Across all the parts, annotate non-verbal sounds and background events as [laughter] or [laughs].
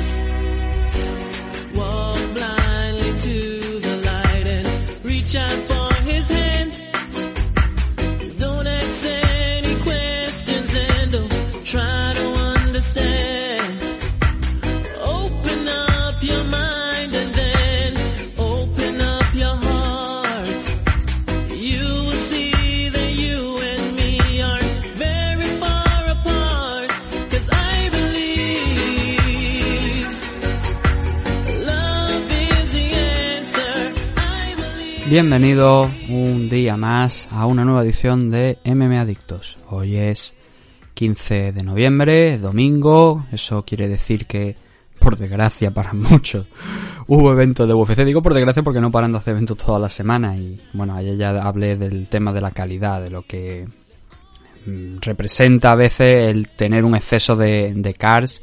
Adiós. Bienvenido un día más a una nueva edición de MM Adictos. Hoy es 15 de noviembre, domingo, eso quiere decir que, por desgracia para [laughs] muchos, hubo eventos de UFC. Digo por desgracia porque no paran de hacer eventos todas las semanas y bueno, ayer ya hablé del tema de la calidad, de lo que mm, representa a veces el tener un exceso de, de cars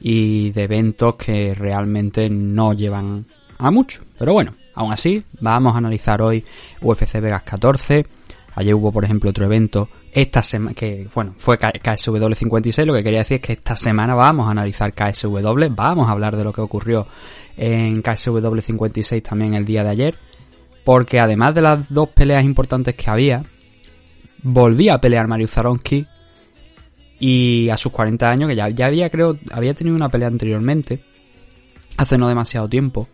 y de eventos que realmente no llevan a mucho. Pero bueno, aún así, vamos a analizar hoy UFC Vegas 14. Ayer hubo, por ejemplo, otro evento. Esta semana, que bueno, fue KSW 56. Lo que quería decir es que esta semana vamos a analizar KSW. Vamos a hablar de lo que ocurrió en KSW 56 también el día de ayer. Porque además de las dos peleas importantes que había, volvía a pelear Mario Zaronsky y a sus 40 años, que ya, ya había, creo, había tenido una pelea anteriormente, hace no demasiado tiempo,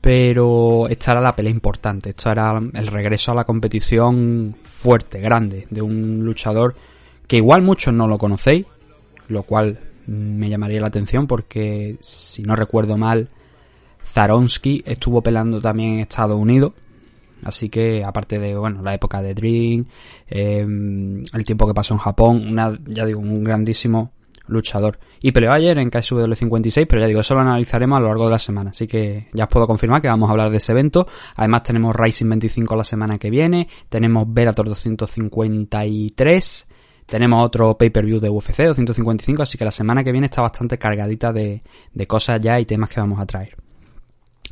pero esta era la pelea importante, esto era el regreso a la competición fuerte, grande, de un luchador que igual muchos no lo conocéis, lo cual me llamaría la atención porque, si no recuerdo mal, Zaronsky estuvo peleando también en Estados Unidos, Así que, aparte de, bueno, la época de Dream, eh, el tiempo que pasó en Japón, una, ya digo, un grandísimo luchador. Y peleó ayer en KSW 56, pero ya digo, eso lo analizaremos a lo largo de la semana. Así que ya os puedo confirmar que vamos a hablar de ese evento. Además tenemos Rising 25 la semana que viene, tenemos Bellator 253, tenemos otro pay-per-view de UFC 255, así que la semana que viene está bastante cargadita de, de cosas ya y temas que vamos a traer.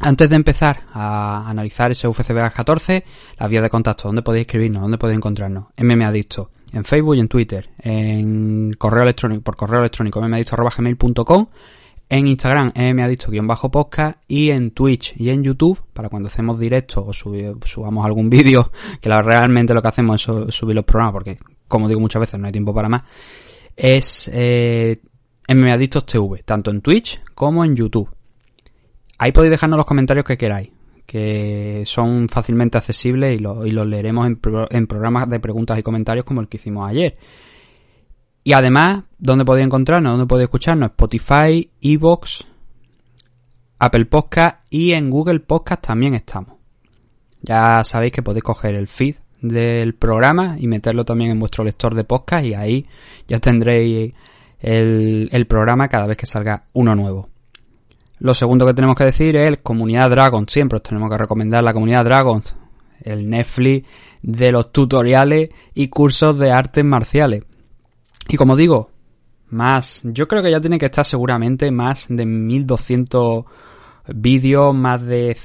Antes de empezar a analizar ese UFC Vegas 14, las vías de contacto, dónde podéis escribirnos, dónde podéis encontrarnos, MM Adicto, en Facebook y en Twitter, en correo electrónico, por correo electrónico, mmadicto.gmail.com, en Instagram, mmadicto-podcast y en Twitch y en YouTube, para cuando hacemos directo o subamos algún [laughs] vídeo, que realmente lo que hacemos es su- subir los programas, porque como digo muchas veces no hay tiempo para más, es eh, TV, tanto en Twitch como en YouTube. Ahí podéis dejarnos los comentarios que queráis, que son fácilmente accesibles y, lo- y los leeremos en, pro- en programas de preguntas y comentarios como el que hicimos ayer. Y además, ¿dónde podéis encontrarnos? ¿Dónde podéis escucharnos? Spotify, Evox, Apple Podcast y en Google Podcast también estamos. Ya sabéis que podéis coger el feed del programa y meterlo también en vuestro lector de podcast y ahí ya tendréis el programa cada vez que salga uno nuevo. Lo segundo que tenemos que decir es Comunidad Dragons. Siempre os tenemos que recomendar la Comunidad Dragons. El Netflix de los tutoriales y cursos de artes marciales. Y como digo, más, yo creo que ya tiene que estar seguramente más de 1200 vídeos, más de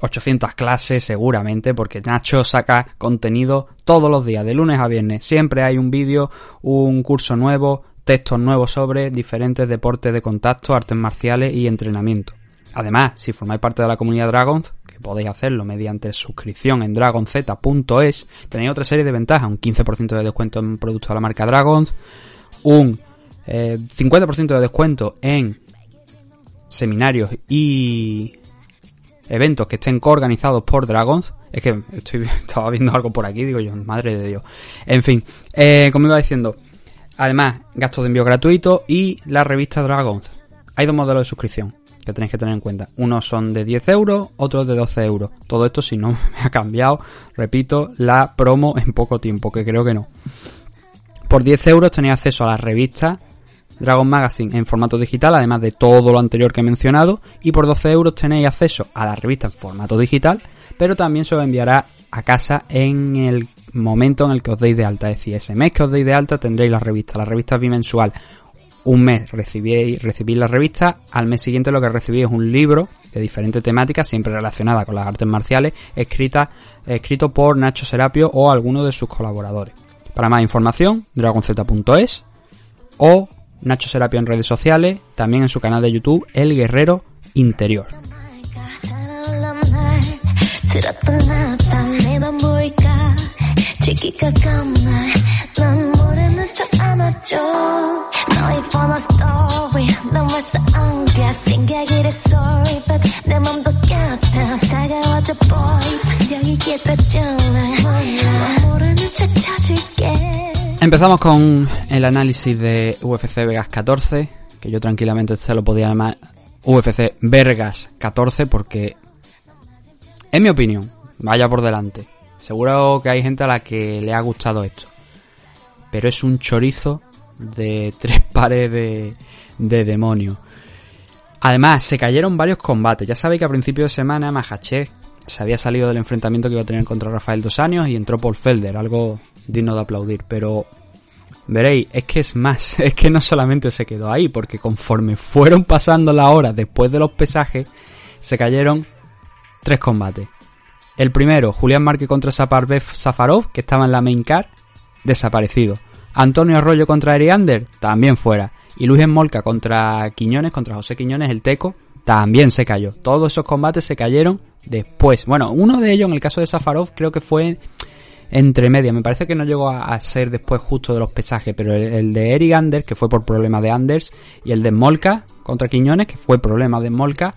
800 clases seguramente, porque Nacho saca contenido todos los días, de lunes a viernes. Siempre hay un vídeo, un curso nuevo, textos nuevos sobre diferentes deportes de contacto, artes marciales y entrenamiento. Además, si formáis parte de la comunidad Dragons, que podéis hacerlo mediante suscripción en dragonz.es, tenéis otra serie de ventajas, un 15% de descuento en productos de la marca Dragons, un eh, 50% de descuento en seminarios y eventos que estén coorganizados por Dragons. Es que estoy, [laughs] estaba viendo algo por aquí, digo yo, madre de Dios. En fin, eh, como iba diciendo, además, gastos de envío gratuito y la revista Dragons. Hay dos modelos de suscripción que tenéis que tener en cuenta. Unos son de 10 euros, otros de 12 euros. Todo esto si no [laughs] me ha cambiado, repito, la promo en poco tiempo, que creo que no. Por 10 euros tenéis acceso a la revista Dragon Magazine en formato digital, además de todo lo anterior que he mencionado. Y por 12 euros tenéis acceso a la revista en formato digital, pero también se os enviará a casa en el momento en el que os deis de alta. Es decir, ese mes que os deis de alta tendréis la revista. La revista es bimensual. Un mes recibís, recibís la revista, al mes siguiente lo que recibís es un libro de diferentes temáticas, siempre relacionada con las artes marciales, escrita, escrito por Nacho Serapio o alguno de sus colaboradores. Para más información, dragonz.es o Nacho Serapio en redes sociales, también en su canal de YouTube, El Guerrero Interior 지기가 감날 넌 모르는 척 안아줘 너의 번호 story 넌 벌써 안가 생각이 래 sorry but 내 맘도 같아 다가와줘 boy 여기 기다려줄래 넌 모르는 척 쳐줄게 Empezamos con el análisis de UFC Vegas 14, que yo tranquilamente se lo podía llamar UFC Vegas 14 porque, en mi opinión, vaya por delante. Seguro que hay gente a la que le ha gustado esto. Pero es un chorizo de [laughs] tres pares de, de demonios. Además, se cayeron varios combates. Ya sabéis que a principio de semana Mahachev se había salido del enfrentamiento que iba a tener contra Rafael Dos Años y entró Paul Felder, algo digno de aplaudir. Pero veréis, es que es más, [laughs] es que no solamente se quedó ahí, porque conforme fueron pasando las horas después de los pesajes, se cayeron tres combates. El primero, Julián Márquez contra Saparbev Safarov, que estaba en la main card, desaparecido. Antonio Arroyo contra Eriander, también fuera. Y Luis Molca contra Quiñones, contra José Quiñones, el Teco, también se cayó. Todos esos combates se cayeron después. Bueno, uno de ellos, en el caso de Safarov, creo que fue entre media. Me parece que no llegó a, ser después justo de los pesajes, pero el, el de Eric Anders, que fue por problema de Anders, y el de Molca contra Quiñones, que fue problema de Molca,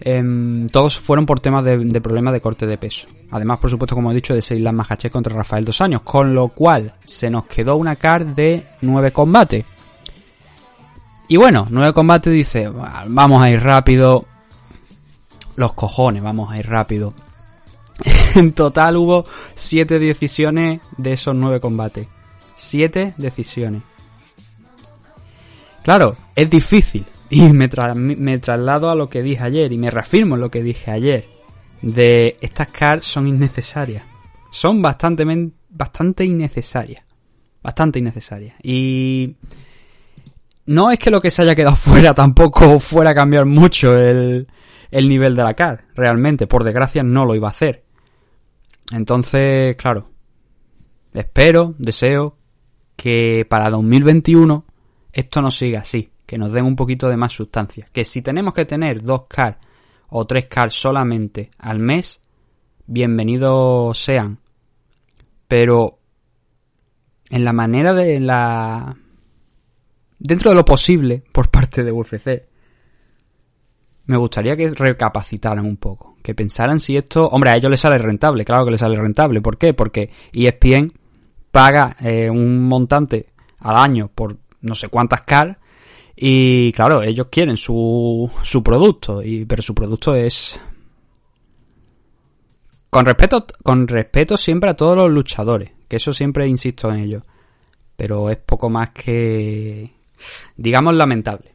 em, todos fueron por temas de, problemas de corte de peso. Además, por supuesto, como he dicho, de Seilan Mahachev contra Rafael Dos Años, con lo cual se nos quedó una card de nueve combates. Y bueno, nueve combates dice, vamos a ir rápido. Los cojones, vamos a ir rápido. [laughs] en total hubo siete decisiones de esos nueve combates. Siete decisiones. Claro, es difícil. Y me, tra me traslado a lo que dije ayer y me reafirmo en lo que dije ayer. De estas cards son innecesarias. Son bastante, bastante innecesarias. Bastante innecesarias. Y no es que lo que se haya quedado [laughs] fuera tampoco fuera a cambiar mucho el, el nivel de la card. Realmente, por desgracia, no lo iba a hacer. Entonces, claro, espero, deseo que para 2021 esto no siga así, que nos den un poquito de más sustancia. Que si tenemos que tener dos cars o tres cars solamente al mes, bienvenidos sean. Pero en la manera de la... Dentro de lo posible por parte de UFC, me gustaría que recapacitaran un poco, que pensaran si esto, hombre, a ellos les sale rentable, claro que les sale rentable, ¿por qué? Porque ESPN paga eh, un montante al año por no sé cuántas cars y claro, ellos quieren su, su producto, y, pero su producto es... Con respeto, con respeto siempre a todos los luchadores, que eso siempre insisto en ello, pero es poco más que, digamos, lamentable.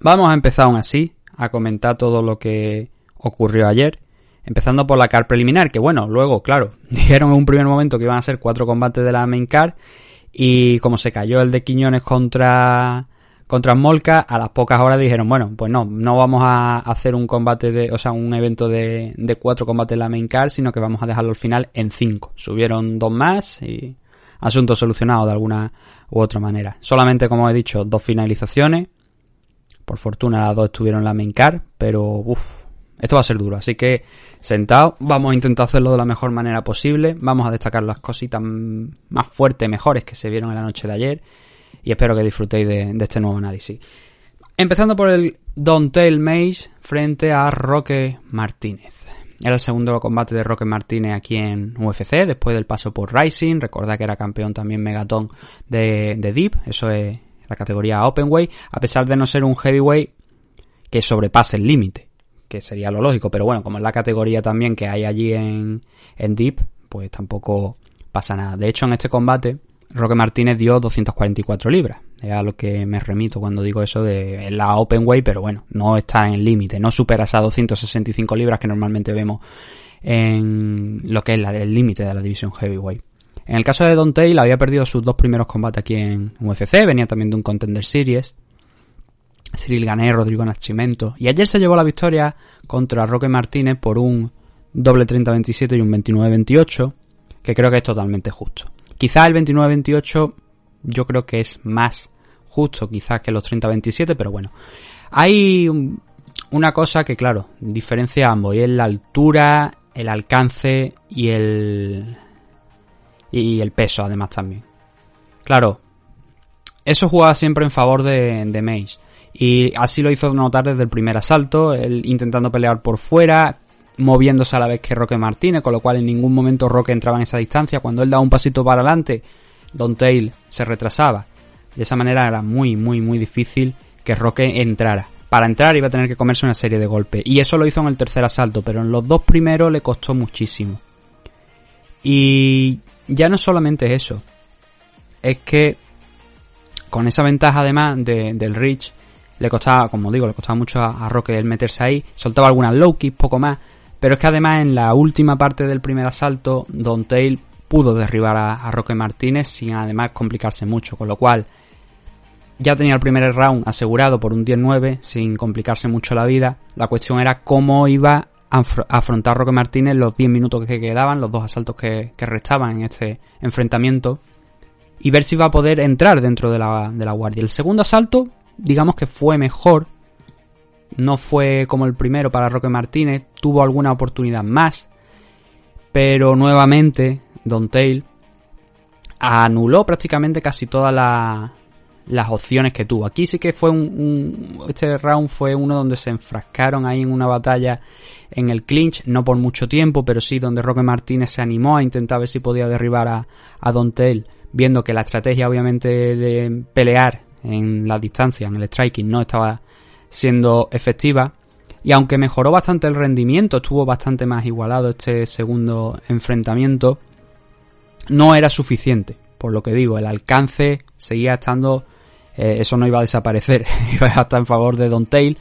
Vamos a empezar aún así, a comentar todo lo que ocurrió ayer. Empezando por la car preliminar, que bueno, luego, claro, [laughs] dijeron en un primer momento que iban a ser cuatro combates de la main car. Y como se cayó el de Quiñones contra, contra Molca, a las pocas horas dijeron, bueno, pues no, no vamos a hacer un combate de, o sea, un evento de, de cuatro combates de la main sino que vamos a dejarlo al final en cinco. Subieron dos más y asunto solucionado de alguna u otra manera. Solamente, como he dicho, dos finalizaciones. Por fortuna las dos estuvieron en la main pero uff, esto va a ser duro. Así que sentado, vamos a intentar hacerlo de la mejor manera posible. Vamos a destacar las cositas más fuertes, mejores que se vieron en la noche de ayer. Y espero que disfrutéis de, este nuevo análisis. Empezando por el Dontel Mage frente a Roque Martínez. Era el segundo combate de Roque Martínez aquí en UFC, después del paso por Rising. Recordad que era campeón también Megaton de, de Deep, eso es la categoría Openweight, a pesar de no ser un heavyweight que sobrepase el límite, que sería lo lógico, pero bueno, como es la categoría también que hay allí en, en Deep, pues tampoco pasa nada. De hecho, en este combate, Roque Martínez dio 244 libras. Es a lo que me remito cuando digo eso de la Openweight, pero bueno, no está en límite, no supera esas 265 libras que normalmente vemos en lo que es la, el límite de la división Heavyweight. En el caso de Don Taylor había perdido sus dos primeros combates aquí en UFC, venía también de un Contender Series. Cyril Gané, Rodrigo Nascimento. Y ayer se llevó la victoria contra Roque Martínez por un doble 30-27 y un 29-28, que creo que es totalmente justo. Quizá el 29-28 yo creo que es más justo quizás que los 30-27, pero bueno. Hay un- una cosa que, claro, diferencia a ambos, y es la altura, el alcance y el... y el peso, además, también. Claro, eso jugaba siempre en favor de, de Mace. Y así lo hizo notar desde el primer asalto, él intentando pelear por fuera, moviéndose a la vez que Roque Martínez, con lo cual en ningún momento Roque entraba en esa distancia. Cuando él daba un pasito para adelante, Don Tail se retrasaba. De esa manera era muy, muy, muy difícil que Roque entrara. Para entrar iba a tener que comerse una serie de golpes. Y eso lo hizo en el tercer asalto, pero en los dos primeros le costó muchísimo. Y ya no solamente eso. Es que con esa ventaja además de- del Reach, le costaba, como digo, le costaba mucho a, a Roque el meterse ahí. Soltaba algunas low kicks, poco más. Pero es que además en la última parte del primer asalto, Don Tail pudo derribar a, Roque Martínez sin además complicarse mucho. Con lo cual, ya tenía el primer round asegurado por un 10-9 sin complicarse mucho la vida. La cuestión era cómo iba a afr- a afrontar Roque Martínez los 10 minutos que quedaban, los dos asaltos que, restaban en este enfrentamiento y ver si iba a poder entrar dentro de la, de la guardia. El segundo asalto, digamos que fue mejor. No fue como el primero para Roque Martínez, tuvo alguna oportunidad más, pero nuevamente Don Tail anuló prácticamente casi todas la- las opciones que tuvo. Aquí sí que fue un, un- Este round fue uno donde se enfrascaron ahí en una batalla en el clinch, no por mucho tiempo, pero sí donde Roque Martínez se animó a intentar ver si podía derribar a, a Don Tail, viendo que la estrategia obviamente de pelear en la distancia, en el striking, no estaba siendo efectiva. Y aunque mejoró bastante el rendimiento, estuvo bastante más igualado este segundo enfrentamiento, no era suficiente. Por lo que digo, el alcance seguía estando. eh, eso no iba a desaparecer, [laughs] iba a estar en favor de Don Tail.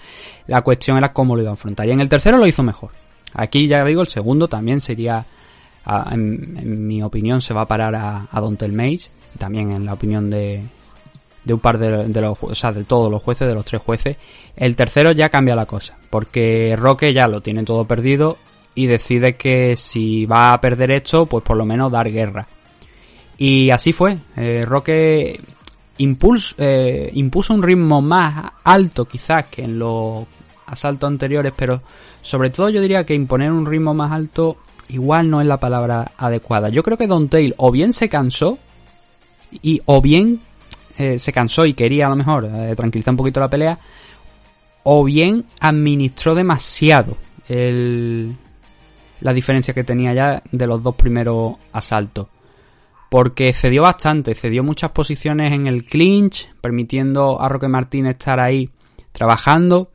La cuestión era cómo lo iba a enfrentar. Y en el tercero lo hizo mejor. Aquí ya digo, el segundo también sería, a- en, mi opinión, se va a parar a, a Don Tail Mage. También en la opinión de, de un par de, de los, o sea, de todos los jueces, de los tres jueces. El tercero ya cambia la cosa, porque Roque ya lo tiene todo perdido y decide que si va a perder esto, pues por lo menos dar guerra. Y así fue. Eh, Roque impuls- eh, impuso un ritmo más alto quizás que en los asaltos anteriores, pero sobre todo yo diría que imponer un ritmo más alto igual no es la palabra adecuada. Yo creo que Don Tail o bien se cansó y o bien eh, se cansó y quería a lo mejor eh, tranquilizar un poquito la pelea, o bien administró demasiado el, la diferencia que tenía ya de los dos primeros asaltos. Porque cedió bastante, cedió muchas posiciones en el clinch, permitiendo a Roque Martínez estar ahí trabajando.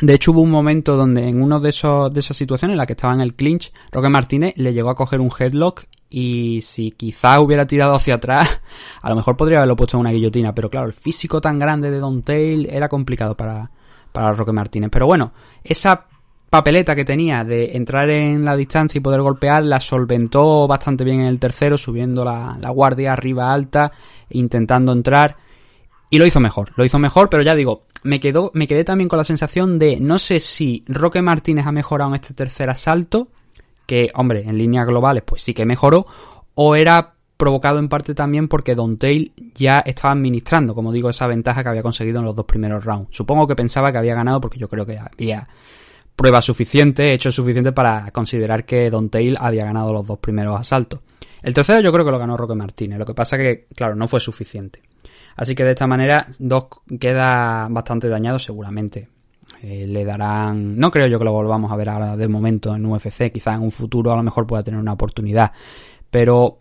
De hecho, hubo un momento donde en uno de de esas situaciones en la que estaba en el clinch, Roque Martínez le llegó a coger un headlock y si quizás hubiera tirado hacia atrás, [laughs] a lo mejor podría haberlo puesto en una guillotina. Pero claro, el físico tan grande de Don era complicado para, para Roque Martínez. Pero bueno, esa papeleta que tenía de entrar en la distancia y poder golpear la solventó bastante bien en el tercero, subiendo la, la guardia arriba alta, intentando entrar. Y lo hizo mejor, lo hizo mejor, pero ya digo, me quedó, me quedé también con la sensación de no sé si Roque Martínez ha mejorado en este tercer asalto, que, hombre, en líneas globales, pues sí que mejoró, o era provocado en parte también porque Don Tail ya estaba administrando, como digo, esa ventaja que había conseguido en los dos primeros rounds. Supongo que pensaba que había ganado porque yo creo que había pruebas suficientes, hechos suficientes para considerar que Don Tail había ganado los dos primeros asaltos. El tercero yo creo que lo ganó Roque Martínez, lo que pasa que, claro, no fue suficiente. Así que de esta manera, dos queda bastante dañado seguramente. Eh, le darán. No creo yo que lo volvamos a ver ahora de momento en UFC. Quizás en un futuro a lo mejor pueda tener una oportunidad. Pero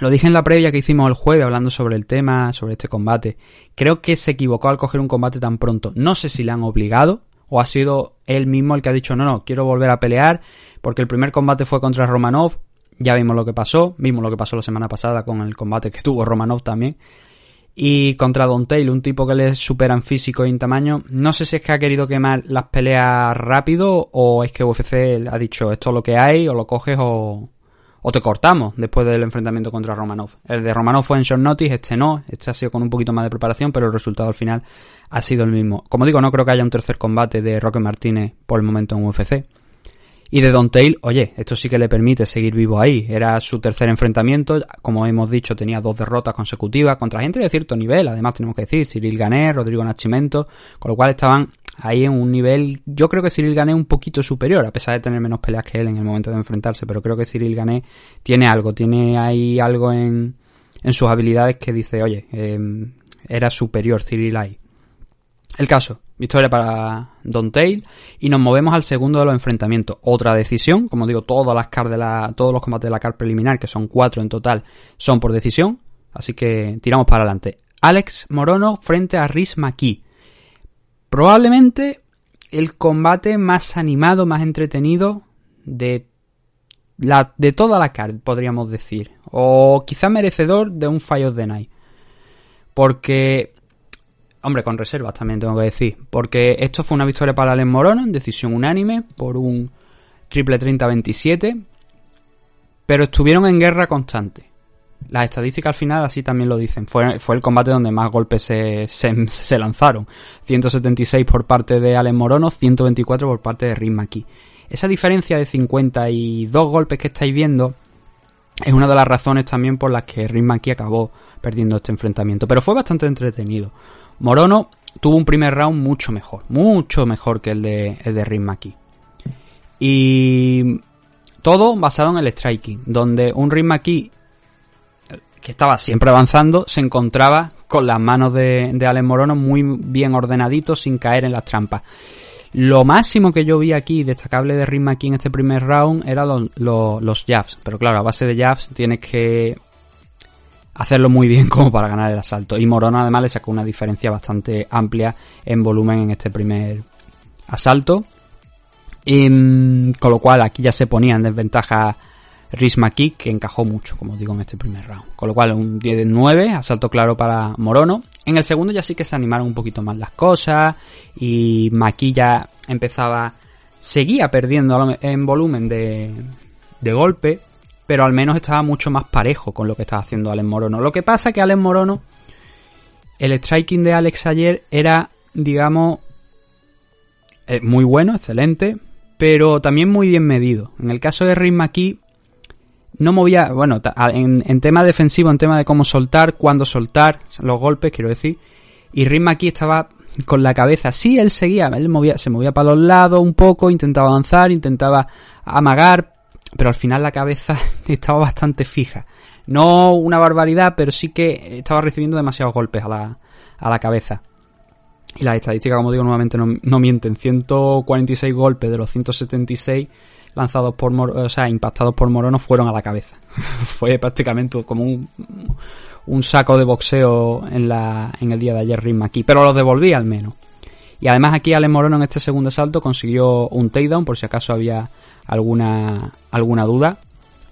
lo dije en la previa que hicimos el jueves hablando sobre el tema, sobre este combate. Creo que se equivocó al coger un combate tan pronto. No sé si le han obligado o ha sido él mismo el que ha dicho no, no, quiero volver a pelear porque el primer combate fue contra Romanov. Ya vimos lo que pasó, vimos lo que pasó la semana pasada con el combate que [laughs] tuvo Romanov también. Y contra Don Tail, un tipo que le supera en físico y en tamaño. No sé si es que ha querido quemar las peleas rápido o es que UFC ha dicho esto es lo que hay, o lo coges o, o te cortamos después del enfrentamiento contra Romanov. El de Romanov fue en short notice, este no, este ha sido con un poquito más de preparación, pero el resultado al final ha sido el mismo. Como digo, no creo que haya un tercer combate de Roque Martínez por el momento en UFC. Y de Don Tail, oye, esto sí que le permite seguir vivo ahí. Era su tercer enfrentamiento, como hemos dicho, tenía dos derrotas consecutivas contra gente de cierto nivel, además tenemos que decir, Cyril Gané, Rodrigo Nachimento, con lo cual estaban ahí en un nivel, yo creo que Cyril Gané un poquito superior, a pesar de tener menos peleas que él en el momento de enfrentarse, pero creo que Cyril Gané tiene algo, tiene ahí algo en, en sus habilidades que dice, oye, eh, era superior Cyril ahí. El caso, victoria para Don Tail y nos movemos al segundo de los enfrentamientos. Otra decisión, como digo, todas las car de la, todos los combates de la car preliminar, que son cuatro en total, son por decisión, así que tiramos para adelante. Alex Morono frente a Riz Maki. Probablemente el combate más animado, más entretenido de la, de toda la card, podríamos decir. O quizá merecedor de un Fire of the Night. Porque Hombre, con reservas también tengo que decir. Porque esto fue una victoria para Alex Morono en decisión unánime por un triple 30-27. Pero estuvieron en guerra constante. Las estadísticas al final así también lo dicen. Fue, fue el combate donde más golpes se, se, lanzaron. 176 por parte de Alex Morono, 124 por parte de Riz McKee. Esa diferencia de 52 golpes que estáis viendo es una de las razones también por las que Riz McKee acabó perdiendo este enfrentamiento. Pero fue bastante entretenido. Morono tuvo un primer round mucho mejor, mucho mejor que el de, el de. Y todo basado en el striking, donde un Maki que estaba siempre avanzando se encontraba con las manos de, de Alex Morono muy bien ordenaditos sin caer en las trampas. Lo máximo que yo vi aquí destacable de Maki en este primer round era los jabs, pero claro, a base de jabs tienes que hacerlo muy bien [laughs] como para ganar el asalto. Y Morona además le sacó una diferencia bastante amplia en volumen en este primer asalto. Y, mm, con lo cual aquí ya se ponía en desventaja Risma Kick, que encajó mucho, como digo, en este primer round. Con lo cual un 10 de 9, asalto claro para Morono. En el segundo ya sí que se animaron un poquito más las cosas y Maki ya empezaba, seguía perdiendo en volumen de, de golpe, pero al menos estaba mucho más parejo con lo que estaba haciendo Alex Morono. Lo que pasa que Alex Morono, el striking de Alex ayer era, digamos, eh, muy bueno, excelente, pero también muy bien medido. En el caso de Rick McKee, no movía, bueno, en, en, tema defensivo, en tema de cómo soltar, cuándo soltar los golpes, quiero decir, y Rick McKee estaba con la cabeza, sí, él seguía, él movía, se movía para los lados un poco, intentaba avanzar, intentaba amagar, pero al final la cabeza [laughs] estaba bastante fija. No una barbaridad, pero sí que estaba recibiendo demasiados golpes a la, a la cabeza. Y las estadísticas, como digo, nuevamente no, mienten. 146 golpes de los 176 lanzados por, o sea, impactados por Morono fueron a la cabeza. [laughs] Fue prácticamente como un, un saco de boxeo en, la, en el día de ayer Ritmo aquí, pero lo devolví al menos. Y además aquí Alex Morono en este segundo salto consiguió un takedown por si acaso había alguna, alguna duda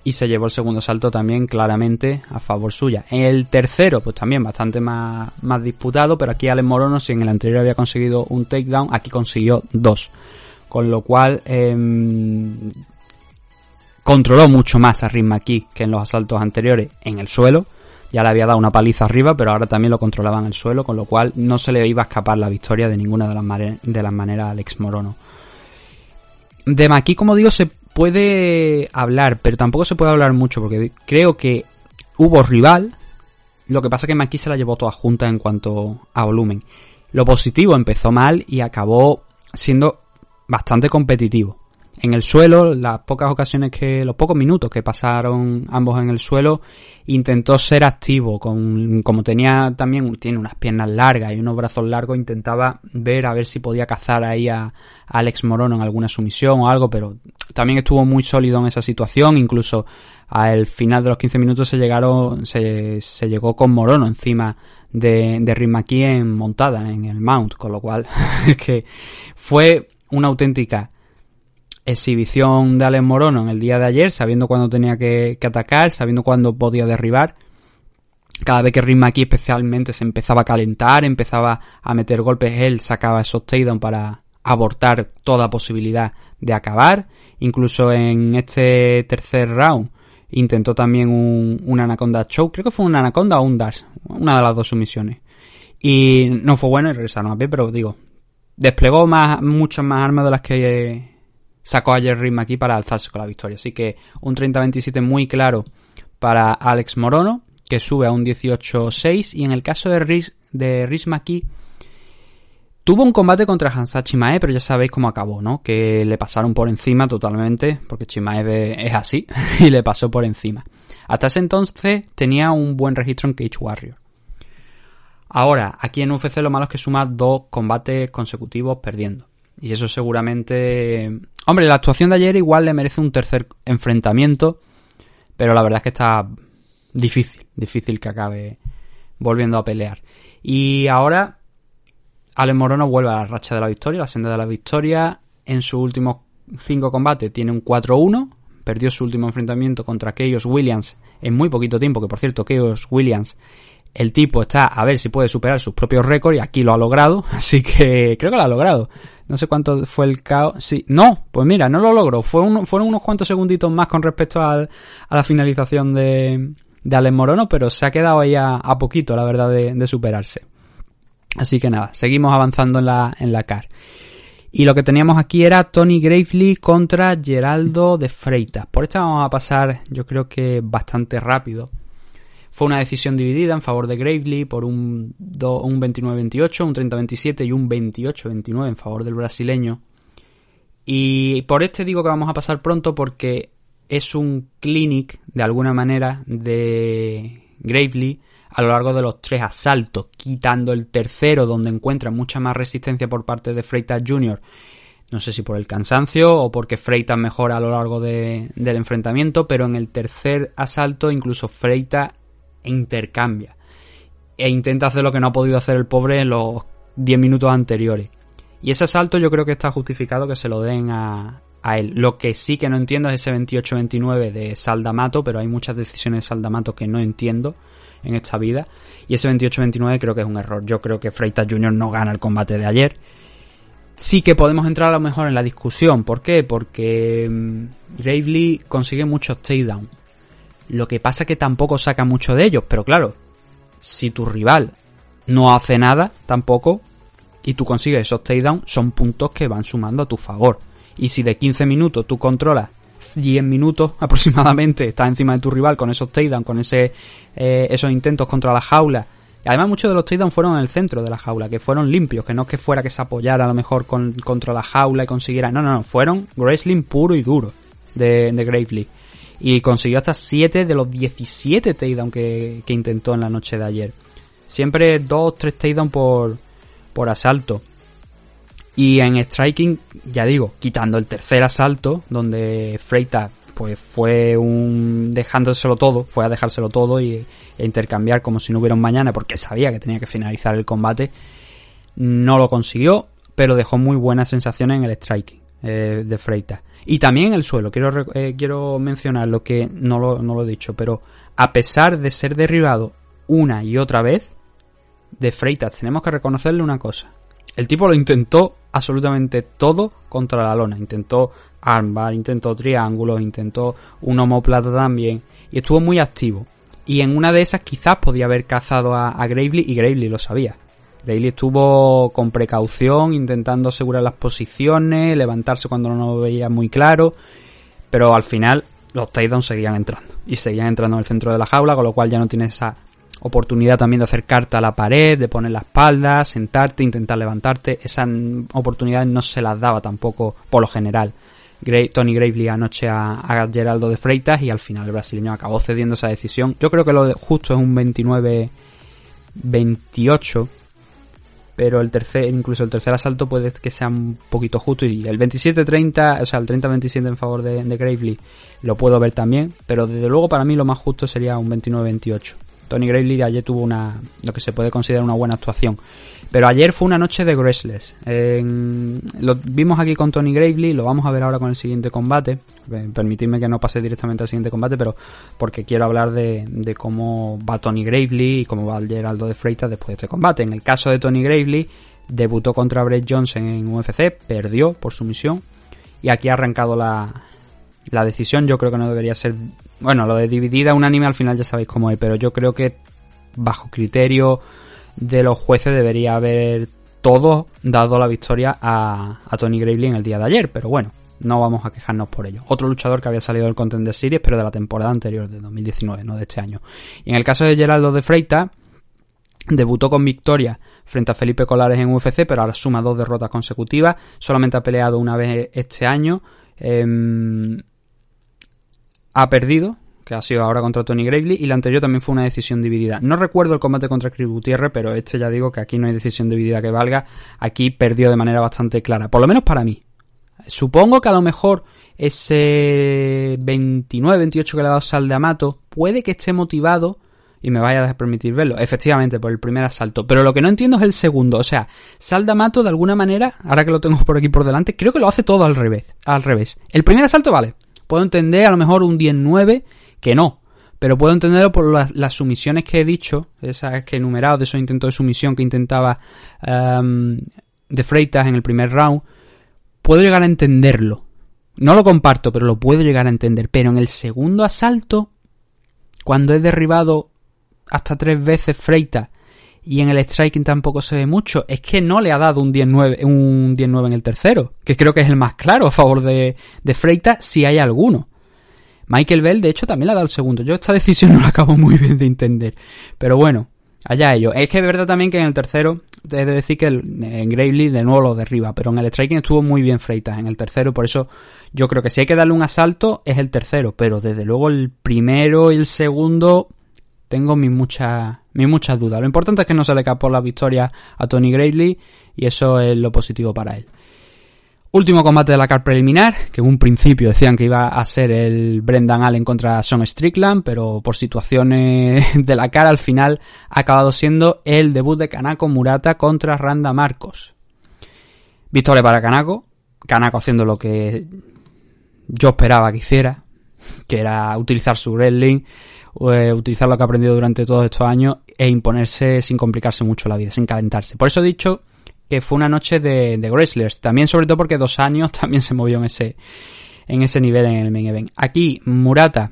y se llevó el segundo salto también claramente a favor suya. El tercero, pues también bastante más, más disputado, pero aquí Alex Morono, si en el anterior había conseguido un takedown, aquí consiguió dos. Con lo cual, em, controló mucho más a Ritmo aquí que en los asaltos anteriores en el suelo. Ya le había dado una paliza arriba, pero ahora también lo controlaba en el suelo, con lo cual no se le iba a escapar la victoria de ninguna de las, de las maneras a Alex Morono. De Maki, como digo, se puede hablar, pero tampoco se puede hablar mucho porque creo que hubo rival. Lo que pasa es que Maki se la llevó toda junta en cuanto a volumen. Lo positivo empezó mal y acabó siendo bastante competitivo en el suelo, las pocas ocasiones que, los pocos minutos que pasaron ambos en el suelo, intentó ser activo, con, como tenía también, tiene unas piernas largas y unos brazos largos, intentaba ver a ver si podía cazar ahí a, Alex Morono en alguna sumisión o algo, pero también estuvo muy sólido en esa situación, incluso al final de los 15 minutos se llegaron, se, se llegó con Morono encima de, de aquí en montada en el mount, con lo cual [laughs] que fue una auténtica exhibición de Alex Morono en el día de ayer, sabiendo cuándo tenía que, atacar, sabiendo cuándo podía derribar. Cada vez que Ritmo aquí especialmente se empezaba a calentar, empezaba a meter golpes, él sacaba esos takedowns para abortar toda posibilidad de acabar. Incluso en este tercer round intentó también un, Anaconda Choke, creo que fue un Anaconda o un Dash, una de las dos sumisiones. Y no fue bueno y regresaron a pie, pero digo, desplegó más, muchas más armas de las que sacó a Jerry McKee para alzarse con la victoria. Así que un 30-27 muy claro para Alex Morono, que sube a un 18-6. Y en el caso de Riz, de tuvo un combate contra Hansa Chimaev, pero ya sabéis cómo acabó, ¿no? Que le pasaron por encima totalmente, porque Chimaev es así, [laughs] y le pasó por encima. Hasta ese entonces tenía un buen registro en Cage Warrior. Ahora, aquí en UFC lo malo es que suma dos combates consecutivos perdiendo. Y eso seguramente... Hombre, la actuación de ayer igual le merece un tercer enfrentamiento, pero la verdad es que está difícil, difícil que acabe volviendo a pelear. Y ahora, Alex Morono vuelve a la racha de la victoria, la senda de la victoria. En sus últimos cinco combates tiene un 4-1, perdió su último enfrentamiento contra Chaos Williams en muy poquito tiempo, que por cierto, Chaos Williams el tipo está a ver si puede superar sus propios récords y aquí lo ha logrado, [laughs] así que creo que lo ha logrado. No sé cuánto fue el caos. Sí, no, pues mira, no lo logró. Fueron, unos cuantos segunditos más con respecto al, a la finalización de, de Alex Morono, pero se ha quedado ahí a, poquito, la verdad, de, de, superarse. Así que nada, seguimos avanzando en la, en la CAR. Y lo que teníamos aquí era Tony Gravely contra Geraldo de Freitas. Por esta vamos a pasar, yo creo que bastante rápido fue una decisión dividida en favor de Gravely por un, un 29-28, un 30-27 y un 28-29 en favor del brasileño. Y por este digo que vamos a pasar pronto porque es un clinic, de alguna manera, de Gravely a lo largo de los tres asaltos, quitando el tercero donde encuentra mucha más resistencia por parte de Freitas Jr. No sé si por el cansancio o porque Freitas mejora a lo largo de, del enfrentamiento, pero en el tercer asalto incluso Freitas intercambia. E intenta hacer lo que no ha podido hacer el pobre en los 10 minutos anteriores. Y ese asalto yo creo que está justificado que se lo den a, a él. Lo que sí que no entiendo es ese 28-29 de Saldamato, pero hay muchas decisiones de Saldamato que no entiendo en esta vida. Y ese 28-29 creo que es un error. Yo creo que Freitas Jr. no gana el combate de ayer. Sí que podemos entrar a lo mejor en la discusión. ¿Por qué? Porque um, Gravely consigue muchos takedowns. Lo que pasa que tampoco saca mucho de ellos, pero claro, si tu rival no hace nada tampoco y tú consigues esos takedowns, son puntos que van sumando a tu favor. Y si de 15 minutos tú controlas 10 minutos [laughs] aproximadamente, estás encima de tu rival con esos takedowns, con ese, eh, esos intentos contra la jaula. Además muchos de los takedowns fueron en el centro de la jaula, que fueron limpios, que no es que fuera que se apoyara a lo mejor con, contra la jaula y consiguiera... No, no, no, fueron wrestling puro y duro de, de Gravely y consiguió hasta 7 de los 17 takedowns que, que intentó en la noche de ayer. Siempre 2 3 takedowns por, por asalto. Y en striking, ya digo, quitando el tercer asalto, donde Freitas pues fue un dejándoselo todo, fue a dejárselo todo y, e intercambiar como si no hubiera un mañana porque sabía que tenía que finalizar el combate. No lo consiguió, pero dejó muy buenas sensaciones en el striking eh, de Freitas. Y también el suelo, quiero, eh, quiero mencionar lo que no lo, no lo he dicho, pero a pesar de ser derribado una y otra vez, de Freitas tenemos que reconocerle una cosa. El tipo lo intentó absolutamente todo contra la lona. Intentó armbar, intentó triángulos, intentó un homoplata también. Y estuvo muy activo. Y en una de esas quizás podía haber cazado a, a Gravely y Gravely lo sabía. Daily estuvo con precaución, intentando asegurar las posiciones, levantarse cuando no lo veía muy claro, pero al final los takedowns seguían entrando y seguían entrando en el centro de la jaula, con lo cual ya no tienes esa oportunidad también de acercarte a la pared, de poner la espalda, sentarte, intentar levantarte. Esas oportunidades no se las daba tampoco por lo general. Tony Gravely anoche a, a, Geraldo de Freitas y al final el brasileño acabó cediendo esa decisión. Yo creo que lo justo es un 29-28 pero el tercer, incluso el tercer asalto puede que sea un poquito justo y el 27-30, o sea, el 30-27 en favor de, de, Gravely lo puedo ver también, pero desde luego para mí lo más justo sería un 29-28. Tony Gravely ayer tuvo una, lo que se puede considerar una buena actuación. Pero ayer fue una noche de wrestlers. lo vimos aquí con Tony Gravely, lo vamos a ver ahora con el siguiente combate. Permitidme que no pase directamente al siguiente combate, pero porque quiero hablar de, de cómo va Tony Gravely y cómo va Geraldo de Freitas después de este combate. En el caso de Tony Gravely, debutó contra Brett Johnson en UFC, perdió por sumisión y aquí ha arrancado la, la decisión. Yo creo que no debería ser. Bueno, lo de dividida unánime al final ya sabéis cómo es, pero yo creo que bajo criterio de los jueces debería haber todo dado la victoria a, a Tony Gravely en el día de ayer, pero bueno, No vamos a quejarnos por ello. Otro luchador que había salido del Contender Series, pero de la temporada anterior, de 2019, no de este año. Y en el caso de Geraldo de Freita, debutó con victoria frente a Felipe Colares en UFC, pero ahora suma dos derrotas consecutivas. Solamente ha peleado una vez este año. Em, ha perdido, que ha sido ahora contra Tony Gravely, y la anterior también fue una decisión dividida. No recuerdo el combate contra Chris Gutiérrez, pero este ya digo que aquí no hay decisión dividida que valga. Aquí perdió de manera bastante clara, por lo menos para mí. Supongo que a lo mejor ese 29-28 que le ha dado Sal de Amato puede que esté motivado y me vaya a permitir verlo. Efectivamente, por el primer asalto. Pero lo que no entiendo es el segundo. O sea, Sal de Amato de alguna manera, ahora que lo tengo por aquí por delante, creo que lo hace todo al revés. Al revés. El primer asalto, vale. Puedo entender a lo mejor un 10-9 que no. Pero puedo entenderlo por las, sumisiones que he dicho, esas que he enumerado de esos intentos de sumisión que intentaba um, de Freitas en el primer round. Puedo llegar a entenderlo. No lo comparto, pero lo puedo llegar a entender. Pero en el segundo asalto, cuando he derribado hasta tres veces Freitas y en el striking tampoco se ve mucho, es que no le ha dado un 10-9 un 10 en el tercero, que creo que es el más claro a favor de, de Freitas si hay alguno. Michael Bell, de hecho, también le ha dado el segundo. Yo esta [laughs] decisión no la acabo muy bien de entender. Pero bueno, allá ellos. Es que es verdad también que en el tercero, he de decir que en Gravely de nuevo lo derriba, pero en el striking estuvo muy bien Freitas en el tercero, por eso yo creo que si hay que darle un asalto es el tercero, pero desde luego el primero y el segundo tengo mis muchas, mis dudas. Lo importante es que no se le capó la victoria a Tony Gravely y eso es lo positivo para él. Último combate de la car preliminar, que en un principio decían que iba a ser el Brendan Allen contra Sean Strickland, pero por situaciones [laughs] de la cara al final ha acabado siendo el debut de Kanako Murata contra Randa Marcos. Victoria para Kanako, Kanako haciendo lo que yo esperaba que hiciera, que era utilizar su wrestling, eh, utilizar lo que ha aprendido durante todos estos años e imponerse sin complicarse mucho la vida, sin calentarse. Por eso he dicho que fue una noche de, de wrestlers. También sobre todo porque dos años [laughs] también se movió en ese, en ese nivel en el main event. Aquí, Murata,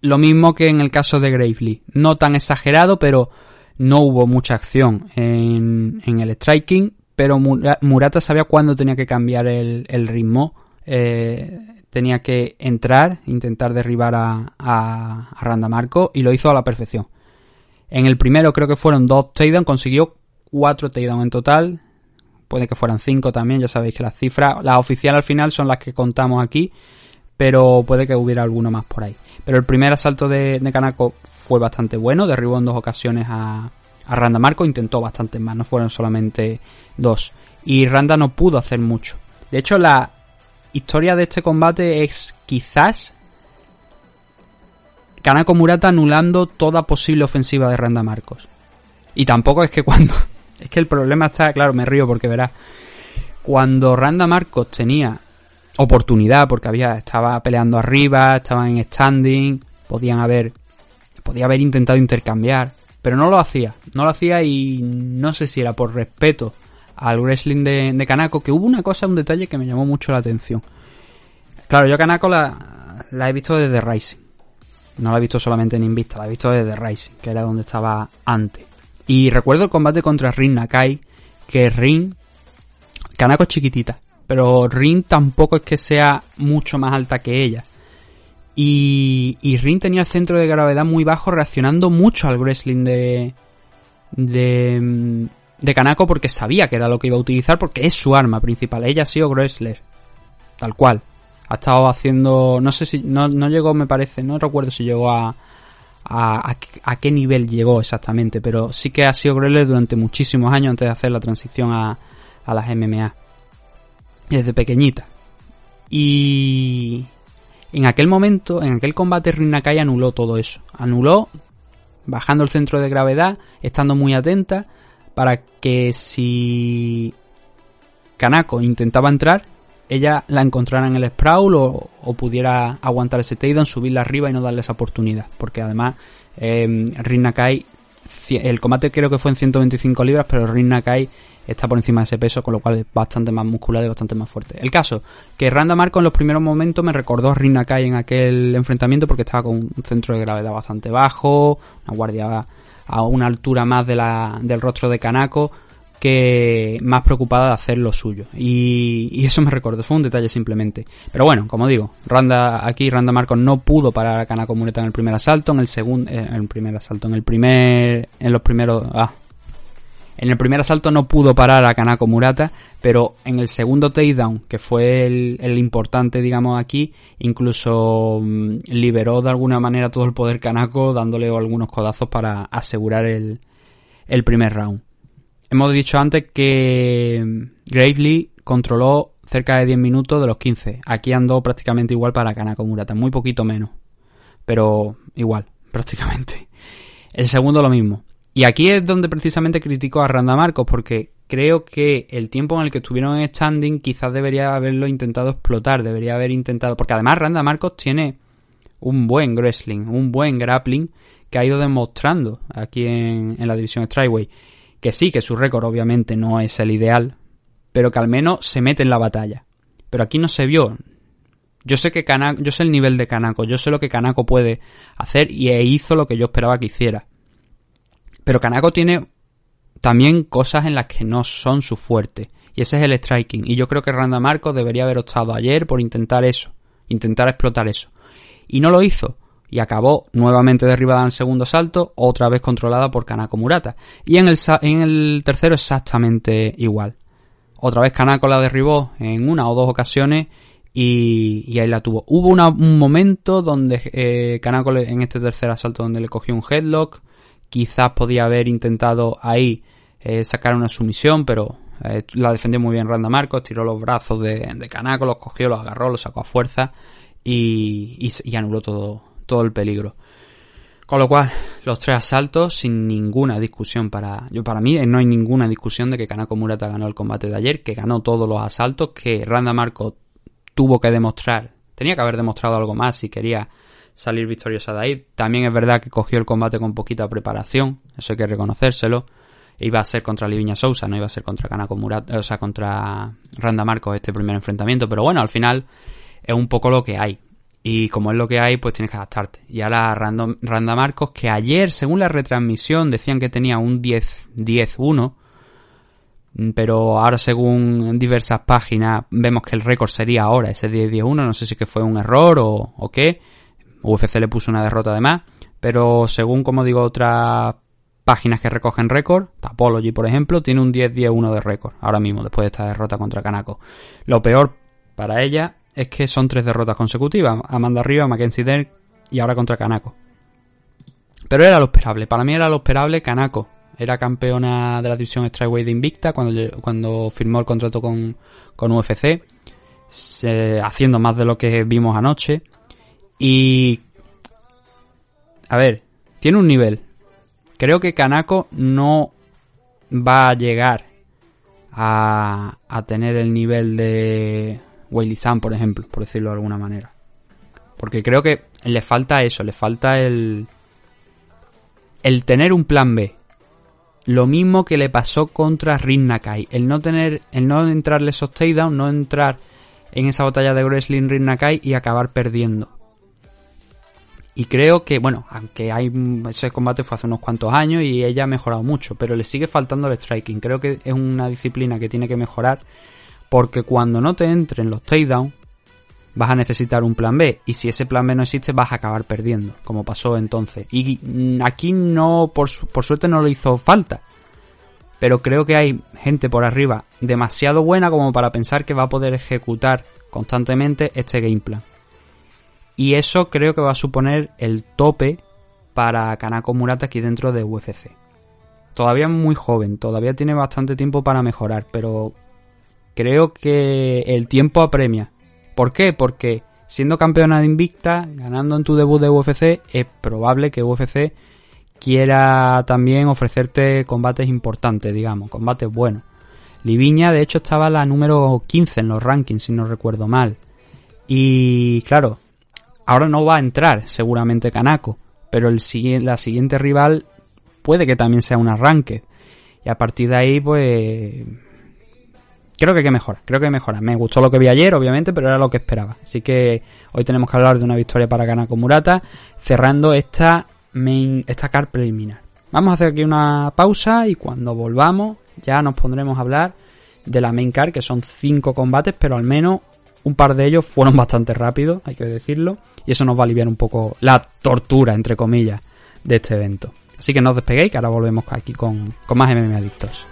lo mismo que en el caso de Gravely. No tan exagerado, pero no hubo mucha acción en, en el striking. Pero Murata sabía cuándo tenía que cambiar el, el ritmo. Eh, tenía que entrar, intentar derribar a, a, a Randa Marco y lo hizo a la perfección. En el primero creo que fueron dos takedowns, consiguió cuatro takedowns en total. Puede que fueran cinco también, ya sabéis que las cifras, las oficiales al final son las que contamos aquí, pero puede que hubiera alguno más por ahí. Pero el primer asalto de, de Kanako fue bastante bueno, derribó en dos ocasiones a, a Randa Marco, intentó bastante más, no fueron solamente dos. Y Randa no pudo hacer mucho. De hecho, la historia de este combate es quizás Kanako Murata anulando toda posible ofensiva de Randa Marcos. Y tampoco es que cuando es que el problema está, claro, me río porque verás, cuando Randa Marcos tenía oportunidad, porque había, estaba peleando arriba, estaba en standing, podían haber, podía haber intentado intercambiar, pero no lo hacía, no lo hacía y no sé si era por respeto al wrestling de, de Kanako, que hubo una cosa, un detalle que me llamó mucho la atención. Claro, yo Kanako la, la he visto desde Rising. No la he visto solamente en Invista, la he visto desde Rising, que era donde estaba antes. Y recuerdo el combate contra Rin Nakai, que Rin, Kanako es chiquitita, pero Rin tampoco es que sea mucho más alta que ella. Y, y Rin tenía el centro de gravedad muy bajo, reaccionando mucho al wrestling de, de, de Kanako porque sabía que era lo que iba a utilizar porque es su arma principal. Ella ha sido wrestler, tal cual. Ha estado haciendo, no sé si, no, no llegó, me parece, no recuerdo si llegó a, a, qué nivel llegó exactamente, pero sí que ha sido Greller durante muchísimos años antes de hacer la transición a, a las MMA. Desde pequeñita. Y en aquel momento, en aquel combate, Rinnakai anuló todo eso. Anuló, bajando el centro de gravedad, estando muy atenta, para que si Kanako intentaba entrar, ella la encontrara en el sprawl o, pudiera aguantar ese takedown, subirla arriba y no darle esa oportunidad. Porque además, eh, Rin Nakai, el combate creo que fue en 125 libras, pero Rin Nakai está por encima de ese peso, con lo cual es bastante más muscular y bastante más fuerte. El caso, que Randa Marco en los primeros momentos me recordó a Rin Nakai en aquel enfrentamiento porque estaba con un centro de gravedad bastante bajo, una guardia a una altura más de la, del rostro de Kanako que más preocupada de hacer lo suyo. Y, eso me recordó, fue un detalle simplemente. Pero bueno, como digo, Randa, aquí Randa Marcos no pudo parar a Kanako Murata en el primer asalto, en el segundo, eh, en el primer asalto, en el primer, en los primeros, ah, en el primer asalto no pudo parar a Kanako Murata, pero en el segundo takedown, que fue el, el importante, digamos, aquí, incluso mm, liberó de alguna manera todo el poder Kanako, dándole algunos codazos para asegurar el, el primer round. Hemos dicho antes que Gravely controló cerca de 10 minutos de los 15. Aquí andó prácticamente igual para Kanako Murata, muy poquito menos. Pero igual, [laughs] prácticamente. El segundo lo mismo. Y aquí es donde precisamente critico a Randa Marcos, porque creo que el tiempo en el que estuvieron en standing quizás debería haberlo intentado explotar, debería haber intentado. Porque además Randa Marcos tiene un buen wrestling, un buen grappling que ha ido demostrando aquí en, en la división Strikeway que sí, que su récord obviamente no es el ideal, pero que al menos se mete en la batalla. Pero aquí no se vio. Yo sé que Kanako, yo sé el nivel de Kanako, yo sé lo que Kanako puede hacer y e hizo lo que yo esperaba que hiciera. Pero Kanako tiene también cosas en las que no son su fuerte. Y ese es el striking. Y yo creo que Randa Marcos debería haber optado ayer por intentar eso. Intentar explotar eso. Y no lo hizo y acabó nuevamente derribada en el segundo salto, otra vez controlada por Kanako Murata. Y en el, en el tercero exactamente igual. Otra vez Kanako la derribó en una o dos ocasiones y, y ahí la tuvo. Hubo un momento donde eh, Kanako en este tercer asalto donde le cogió un headlock, quizás podía haber intentado ahí eh, sacar una sumisión, pero eh, la defendió muy bien Randa Marcos, tiró los brazos de, de Kanako, los cogió, los agarró, los sacó a fuerza y, y, y anuló todo, todo el peligro. Con lo cual, los tres asaltos sin ninguna discusión para yo para mí no hay ninguna discusión de que Kanako Murata ganó el combate de ayer, que ganó todos los asaltos, que Randa Marco tuvo que demostrar, tenía que haber demostrado algo más si quería salir victoriosa de ahí. También es verdad que cogió el combate con poquita preparación, eso hay que reconocérselo. Iba a ser contra Liviña Sousa, no iba a ser contra Kanako Murata, o sea, contra Randa Marcos este primer enfrentamiento, pero bueno, al final es un poco lo que hay. Y como es lo que hay, pues tienes que adaptarte. Y ahora Random, Randa Marcos, que ayer, según la retransmisión, decían que tenía un 10-10-1. Pero ahora, según diversas páginas, vemos que el récord sería ahora ese 10-10-1. No sé si que fue un error o, o qué. UFC le puso una derrota de más. Pero según, como digo, otras páginas que recogen récord, Tapology, por ejemplo, tiene un 10-10-1 de récord. Ahora mismo, después de esta derrota contra Kanako. Lo peor para ella es que son tres derrotas consecutivas. Amanda Riva, Mackenzie Dern y ahora contra Kanako. Pero era lo esperable. Para mí era lo esperable Kanako. Era campeona de la división Strikeway de Invicta cuando, cuando firmó el contrato con, con UFC. Haciendo más de lo que vimos anoche. Y... A ver, tiene un nivel. Creo que Kanako no va a llegar a, a tener el nivel de Wiley Sam, por ejemplo, por decirlo de alguna manera. Porque creo que le falta eso, le falta el. el tener un plan B. Lo mismo que le pasó contra Rin Nakai. El no tener. el no entrarle esos takedowns, no entrar en esa batalla de wrestling Rin Nakai y acabar perdiendo. Y creo que, bueno, aunque hay ese combate fue hace unos cuantos años y ella ha mejorado mucho, pero le sigue faltando el striking. Creo que es una disciplina que tiene que mejorar porque cuando no te entren los takedowns, vas a necesitar un plan B. Y si ese plan B no existe, vas a acabar perdiendo, como pasó entonces. Y aquí no, por, por suerte no le hizo falta. Pero creo que hay gente por arriba demasiado buena como para pensar que va a poder ejecutar constantemente este game plan. Y eso creo que va a suponer el tope para Kanako Murata aquí dentro de UFC. Todavía es muy joven, todavía tiene bastante tiempo para mejorar, pero creo que el tiempo apremia. ¿Por qué? Porque siendo campeona de Invicta, ganando en tu debut de UFC, es probable que UFC quiera también ofrecerte combates importantes, digamos, combates buenos. Liviña, de hecho, estaba la número 15 en los rankings, si no recuerdo mal. Y claro, ahora no va a entrar seguramente Kanako, pero el, la siguiente rival puede que también sea un arranque. Y a partir de ahí, pues creo que que mejorar, creo que mejora. Me gustó lo que vi ayer, obviamente, pero era lo que esperaba. Así que hoy tenemos que hablar de una victoria para Kanako Murata, cerrando esta main, esta car preliminar. Vamos a hacer aquí una pausa y cuando volvamos ya nos pondremos a hablar de la main card, que son cinco combates, pero al menos un par de ellos fueron [laughs] bastante rápidos, hay que decirlo, y eso nos va a aliviar un poco la tortura, entre comillas, de este evento. Así que no os despeguéis, que ahora volvemos aquí con, con más MMA Adictos.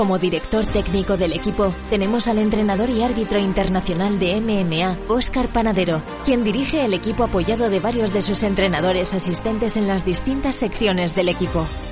Como director técnico del equipo, tenemos al entrenador y árbitro internacional de MMA, Óscar Panadero, quien dirige el equipo apoyado de varios de sus entrenadores asistentes en las distintas secciones del equipo.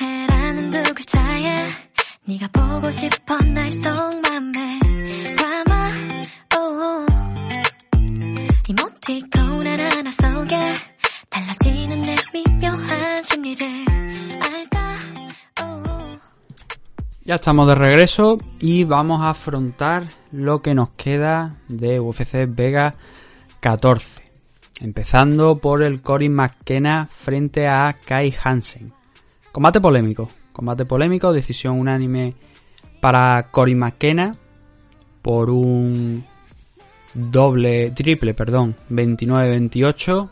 해라는 두 글자에 네가 보고 싶어 날 속맘에 담아 oh. 이모티콘 하나하나 속에 달라지는 내 미묘한 심리를 알까 oh. Ya estamos de regreso y vamos a afrontar lo que nos queda de UFC Vega 14. Empezando por el Cory McKenna frente a Kai Hansen. Combate polémico. Combate polémico, decisión unánime para Cory McKenna por un doble, triple, perdón, 29-28.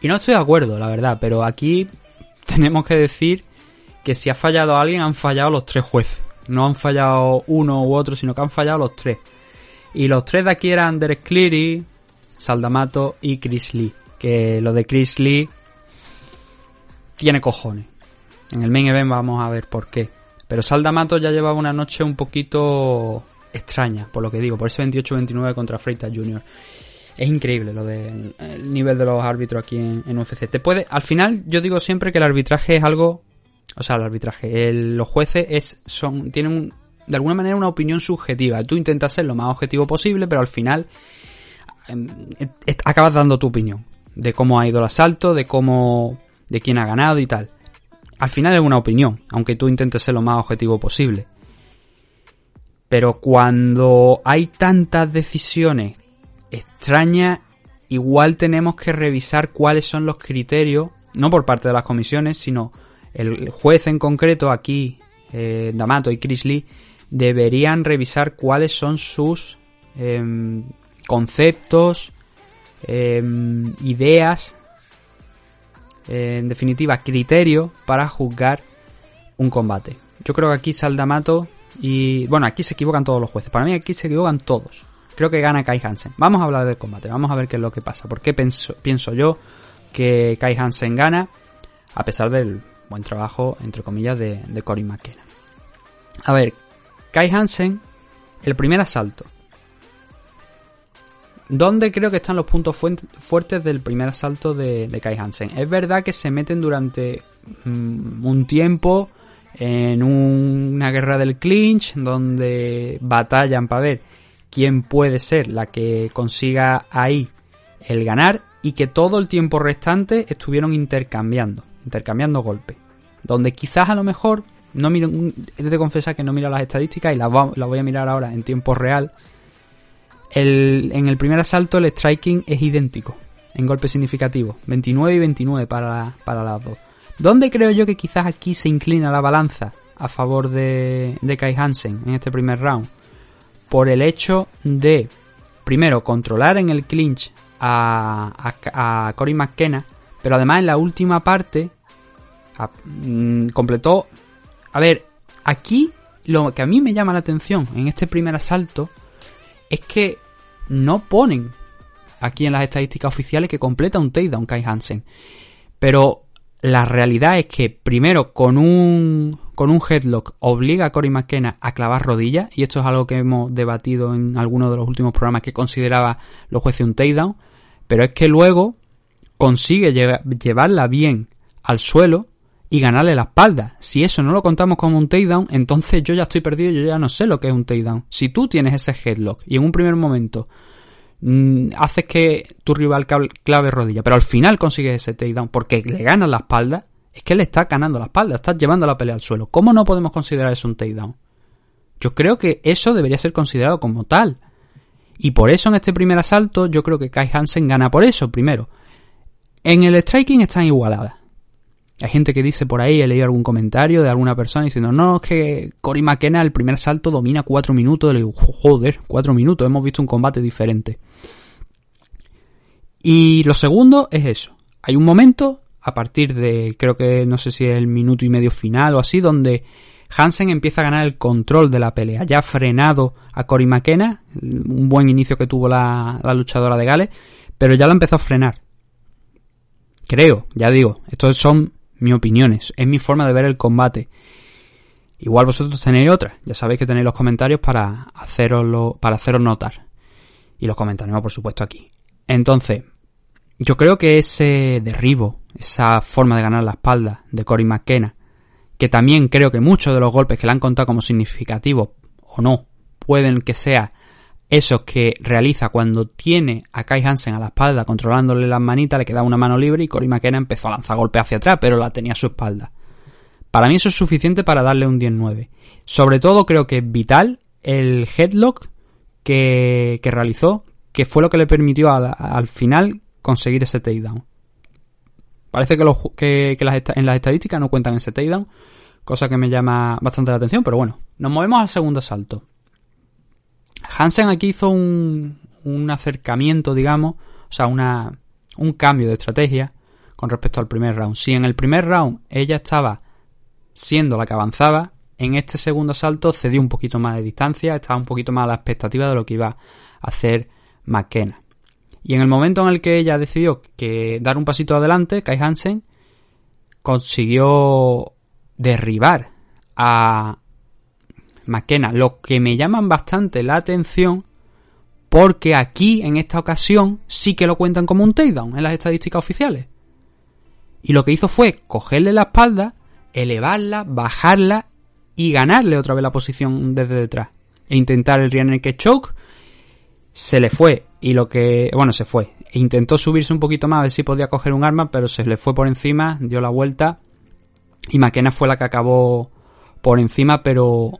Y no estoy de acuerdo, la verdad, pero aquí [laughs] tenemos que decir que si ha fallado alguien, han fallado los tres jueces. No han fallado uno u otro, sino que han fallado los tres. Y los tres de aquí eran Derek Cleary, Saldamato y Chris Lee. Que lo de Chris Lee tiene cojones. En el main event vamos a ver por qué. Pero Saldamato ya llevaba una noche un poquito extraña, por lo que digo, por ese 28-29 contra Freitas Jr. Es increíble lo del el nivel de los árbitros aquí en, UFC. Te puede, al final, yo digo siempre que el arbitraje es algo. O sea, el arbitraje, los jueces es, son, tienen un- de alguna manera una opinión subjetiva. Tú intentas ser lo más objetivo posible, pero al final em, acabas dando tu opinión de cómo ha ido el asalto, de cómo, de quién ha ganado y tal. Al final es una opinión, aunque tú intentes ser lo más objetivo posible. Pero cuando hay tantas decisiones extrañas, igual tenemos que revisar cuáles son los criterios, no por parte de las comisiones, sino el juez en concreto, aquí, eh, D'Amato y Chris Lee, deberían revisar cuáles son sus em, conceptos, em, ideas, en definitiva, criterios para juzgar un combate. Yo creo que aquí Saldamato y... Bueno, aquí se equivocan todos los jueces. Para mí aquí se equivocan todos. Creo que gana Kai Hansen. Vamos a hablar del combate. Vamos a ver qué es lo que pasa. ¿Por qué pienso, pienso yo que Kai Hansen gana? A pesar del buen trabajo, entre comillas, de, de Cory McKenna. A ver, Kai Hansen, el primer asalto. ¿Dónde creo que están los puntos fuertes del primer asalto de, Kai Hansen? Es verdad que se meten durante mm, un tiempo en un- una guerra del clinch donde batallan para ver quién puede ser la que consiga ahí el ganar y que todo el tiempo restante estuvieron intercambiando, intercambiando golpes. donde quizás a lo mejor, no miro, he de confesar que no miro las estadísticas y las, las voy a mirar ahora en tiempo real. En el primer asalto el striking es idéntico en golpes significativos, 29 y 29 para, para las dos. ¿Dónde creo yo que quizás aquí se inclina la balanza a favor de, de Kai Hansen en este primer round? Por el hecho de, primero, controlar en el clinch a, a, Cory McKenna, pero además en la última parte mm, completó... A ver, aquí lo que a mí me llama la atención en este primer asalto es que no ponen aquí en las estadísticas oficiales que completa un takedown Kai Hansen. Pero la realidad es que primero con un con un headlock obliga a Cory McKenna a clavar rodillas y esto es algo que hemos debatido en algunos de los últimos programas que consideraba los jueces un takedown, pero es que luego consigue lle- llevarla bien al suelo y ganarle la espalda. Si eso no lo contamos como un takedown, entonces yo ya estoy perdido, yo ya no sé lo que es un takedown. Si tú tienes ese headlock y en un primer momento mm, haces que tu rival clave rodilla, pero al final consigues ese takedown porque le ganas la espalda, es que le estás ganando la espalda, estás llevando la pelea al suelo. ¿Cómo no podemos considerar eso un takedown? Yo creo que eso debería ser considerado como tal. Y por eso en este primer asalto yo creo que Kai Hansen gana por eso, primero. En el striking están igualadas. Hay gente que dice por ahí, he leído algún comentario de alguna persona diciendo, no, es que Cory McKenna el primer salto domina cuatro minutos. Le digo, joder, cuatro minutos, hemos visto un combate diferente. Y lo segundo es eso. Hay un momento, a partir de, creo que no sé si es el minuto y medio final o así, donde Hansen empieza a ganar el control de la pelea. Ya ha frenado a Cory McKenna, un buen inicio que tuvo la, la luchadora de Gales, pero ya lo empezó a frenar. Creo, ya digo, estos son mis opiniones, es mi forma de ver el combate. Igual vosotros tenéis otra, ya sabéis que tenéis los comentarios para haceroslo, para haceros notar. Y los comentaremos, por supuesto, aquí. Entonces, yo creo que ese derribo, esa forma de ganar la espalda de Cory McKenna, que también creo que muchos de los golpes que le han contado como significativos, o no, pueden que sea esos que realiza cuando tiene a Kai Hansen a la espalda controlándole las manitas, le queda una mano libre y Cory McKenna empezó a lanzar golpes hacia atrás, pero la tenía a su espalda. Para mí eso es suficiente para darle un 10-9. Sobre todo creo que es vital el headlock que, que realizó, que fue lo que le permitió al, al final conseguir ese takedown. Parece que, que, que las en las estadísticas no cuentan ese takedown, cosa que me llama bastante la atención, pero bueno, nos movemos al segundo asalto. Hansen aquí hizo un, un acercamiento, digamos, o sea, una, un cambio de estrategia con respecto al primer round. Si en el primer round ella estaba siendo la que avanzaba, en este segundo asalto cedió un poquito más de distancia, estaba un poquito más a la expectativa de lo que iba a hacer McKenna. Y en el momento en el que ella decidió que dar un pasito adelante, Kai Hansen consiguió derribar a McKenna, lo que me llaman bastante la atención porque aquí en esta ocasión sí que lo cuentan como un takedown en las estadísticas oficiales. Y lo que hizo fue cogerle la espalda, elevarla, bajarla y ganarle otra vez la posición desde detrás. E intentar el rear naked choke. Se le fue. Y lo que. Bueno, se fue. E intentó subirse un poquito más a ver si podía coger un arma, pero se le fue por encima, dio la vuelta. Y McKenna fue la que acabó por encima, pero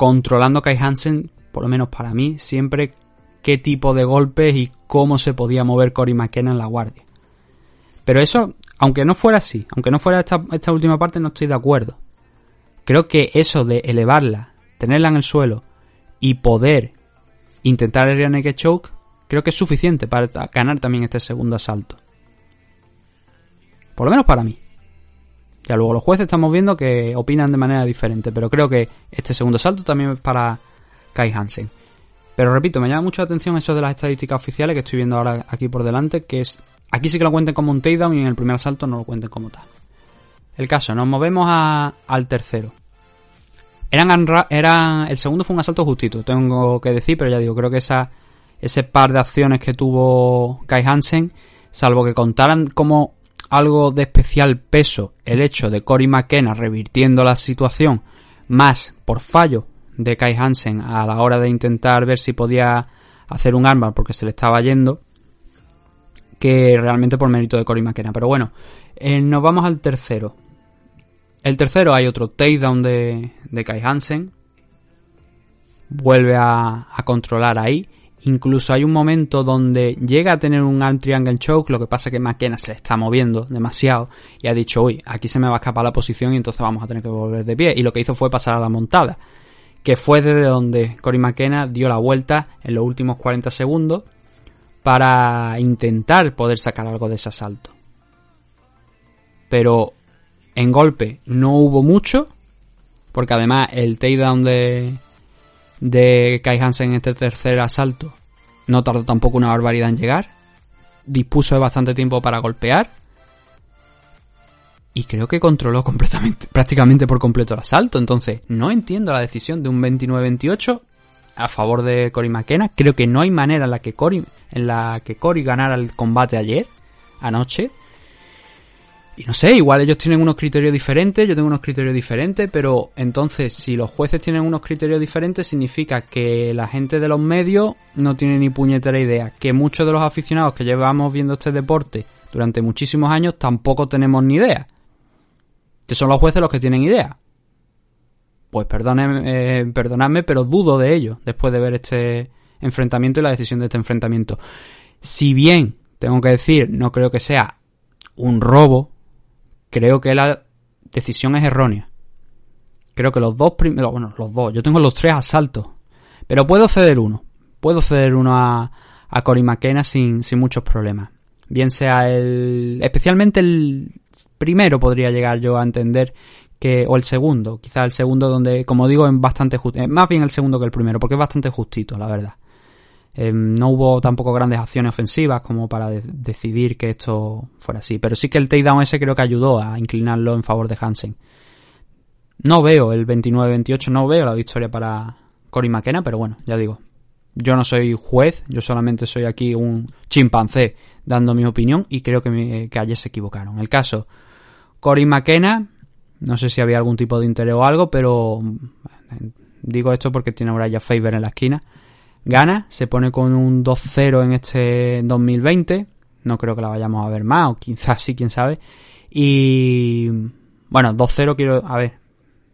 controlando Kai Hansen, por lo menos para mí, siempre qué tipo de golpes y cómo se podía mover Cory McKenna en la guardia. Pero eso, aunque no fuera así, aunque no fuera esta, última parte, no estoy de acuerdo. Creo que eso de elevarla, tenerla en el suelo y poder intentar el rear naked choke, creo que es suficiente para ganar también este segundo asalto. Por lo menos para mí. Ya luego los jueces estamos viendo que opinan de manera diferente, pero creo que este segundo asalto también es para Kai Hansen. Pero repito, me llama mucho la atención eso de las estadísticas oficiales que estoy viendo ahora aquí por delante, que es aquí sí que lo cuenten como un takedown y en el primer asalto no lo cuenten como tal. El caso, nos movemos a- al tercero. Eran, eran, el segundo fue un asalto justito, tengo que decir, pero ya digo, creo que esa, ese par de acciones que tuvo Kai Hansen, salvo que contaran como algo de especial peso el hecho de Cory McKenna revirtiendo la situación, más por fallo de Kai Hansen a la hora de intentar ver si podía hacer un arma porque se le estaba yendo, que realmente por mérito de Cory McKenna. Pero bueno, eh, nos vamos al tercero. El tercero hay otro takedown de, de Kai Hansen. Vuelve a, a controlar ahí. Incluso hay un momento donde llega a tener un arm triangle choke, lo que pasa es que McKenna se está moviendo demasiado y ha dicho, uy, aquí se me va a escapar la posición y entonces vamos a tener que volver de pie. Y lo que hizo fue pasar a la montada, que fue desde donde Cory McKenna dio la vuelta en los últimos 40 segundos para intentar poder sacar algo de ese asalto. Pero en golpe no hubo mucho, porque además el takedown de, de Kai Hansen en este tercer asalto no tardó tampoco una barbaridad en llegar. Dispuso de bastante tiempo para golpear. Y creo que controló completamente, [laughs] prácticamente por completo el asalto. Entonces, no entiendo la decisión de un 29-28 a favor de Cory McKenna. Creo que no hay manera en la que Cory, en la que ganara el combate ayer, anoche. Y no sé, igual ellos tienen unos criterios diferentes, yo tengo unos criterios diferentes, pero entonces si los jueces tienen unos criterios diferentes significa que la gente de los medios no tiene ni puñetera idea, que muchos de los aficionados que llevamos viendo este deporte durante muchísimos años tampoco tenemos ni idea. Que son los jueces los que tienen idea. Pues perdónenme, eh, perdonadme, pero dudo de ello después de ver este enfrentamiento y la decisión de este enfrentamiento. Si bien, tengo que decir, no creo que sea un robo, creo que la decisión es errónea. Creo que los dos primeros, bueno, los dos, yo tengo los tres asaltos, pero puedo ceder uno. Puedo ceder uno a, a Cory McKenna sin, sin muchos problemas. Bien sea el, especialmente el primero podría llegar yo a entender que, o el segundo, quizá el segundo donde, como digo, es bastante justito, más bien el segundo que el primero, porque es bastante justito, la verdad. Eh, no hubo tampoco grandes acciones ofensivas como para de- decidir que esto fuera así. Pero sí que el takedown ese creo que ayudó a inclinarlo en favor de Hansen. No veo el 29-28, no veo la victoria para Cory McKenna, pero bueno, ya digo. Yo no soy juez, yo solamente soy aquí un chimpancé dando mi opinión y creo que, me- que ayer se equivocaron. El caso, Cory McKenna, no sé si había algún tipo de interés o algo, pero mm, digo esto porque tiene ahora ya Faber en la esquina gana, se pone con un 2-0 en este 2020. No creo que la vayamos a ver más, o quizás sí, quién sabe. Y bueno, 2-0 quiero, a ver,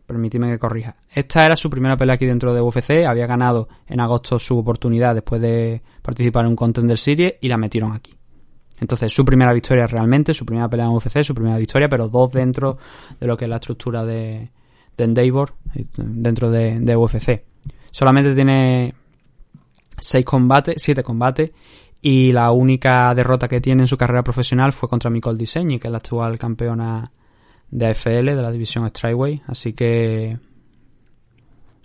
permíteme que corrija. Esta era su primera pelea aquí dentro de UFC, había ganado en agosto su oportunidad después de participar en un Contender Series y la metieron aquí. Entonces, su primera victoria realmente, su primera pelea en UFC, su primera victoria, pero dos dentro de lo que es la estructura de, de Endeavor, eh, dentro de, de UFC. Solamente tiene seis combates, siete combates, y la única derrota que tiene en su carrera profesional fue contra Nicole Diseñi, que es la actual campeona de AFL, de la división Strikeway. Así que,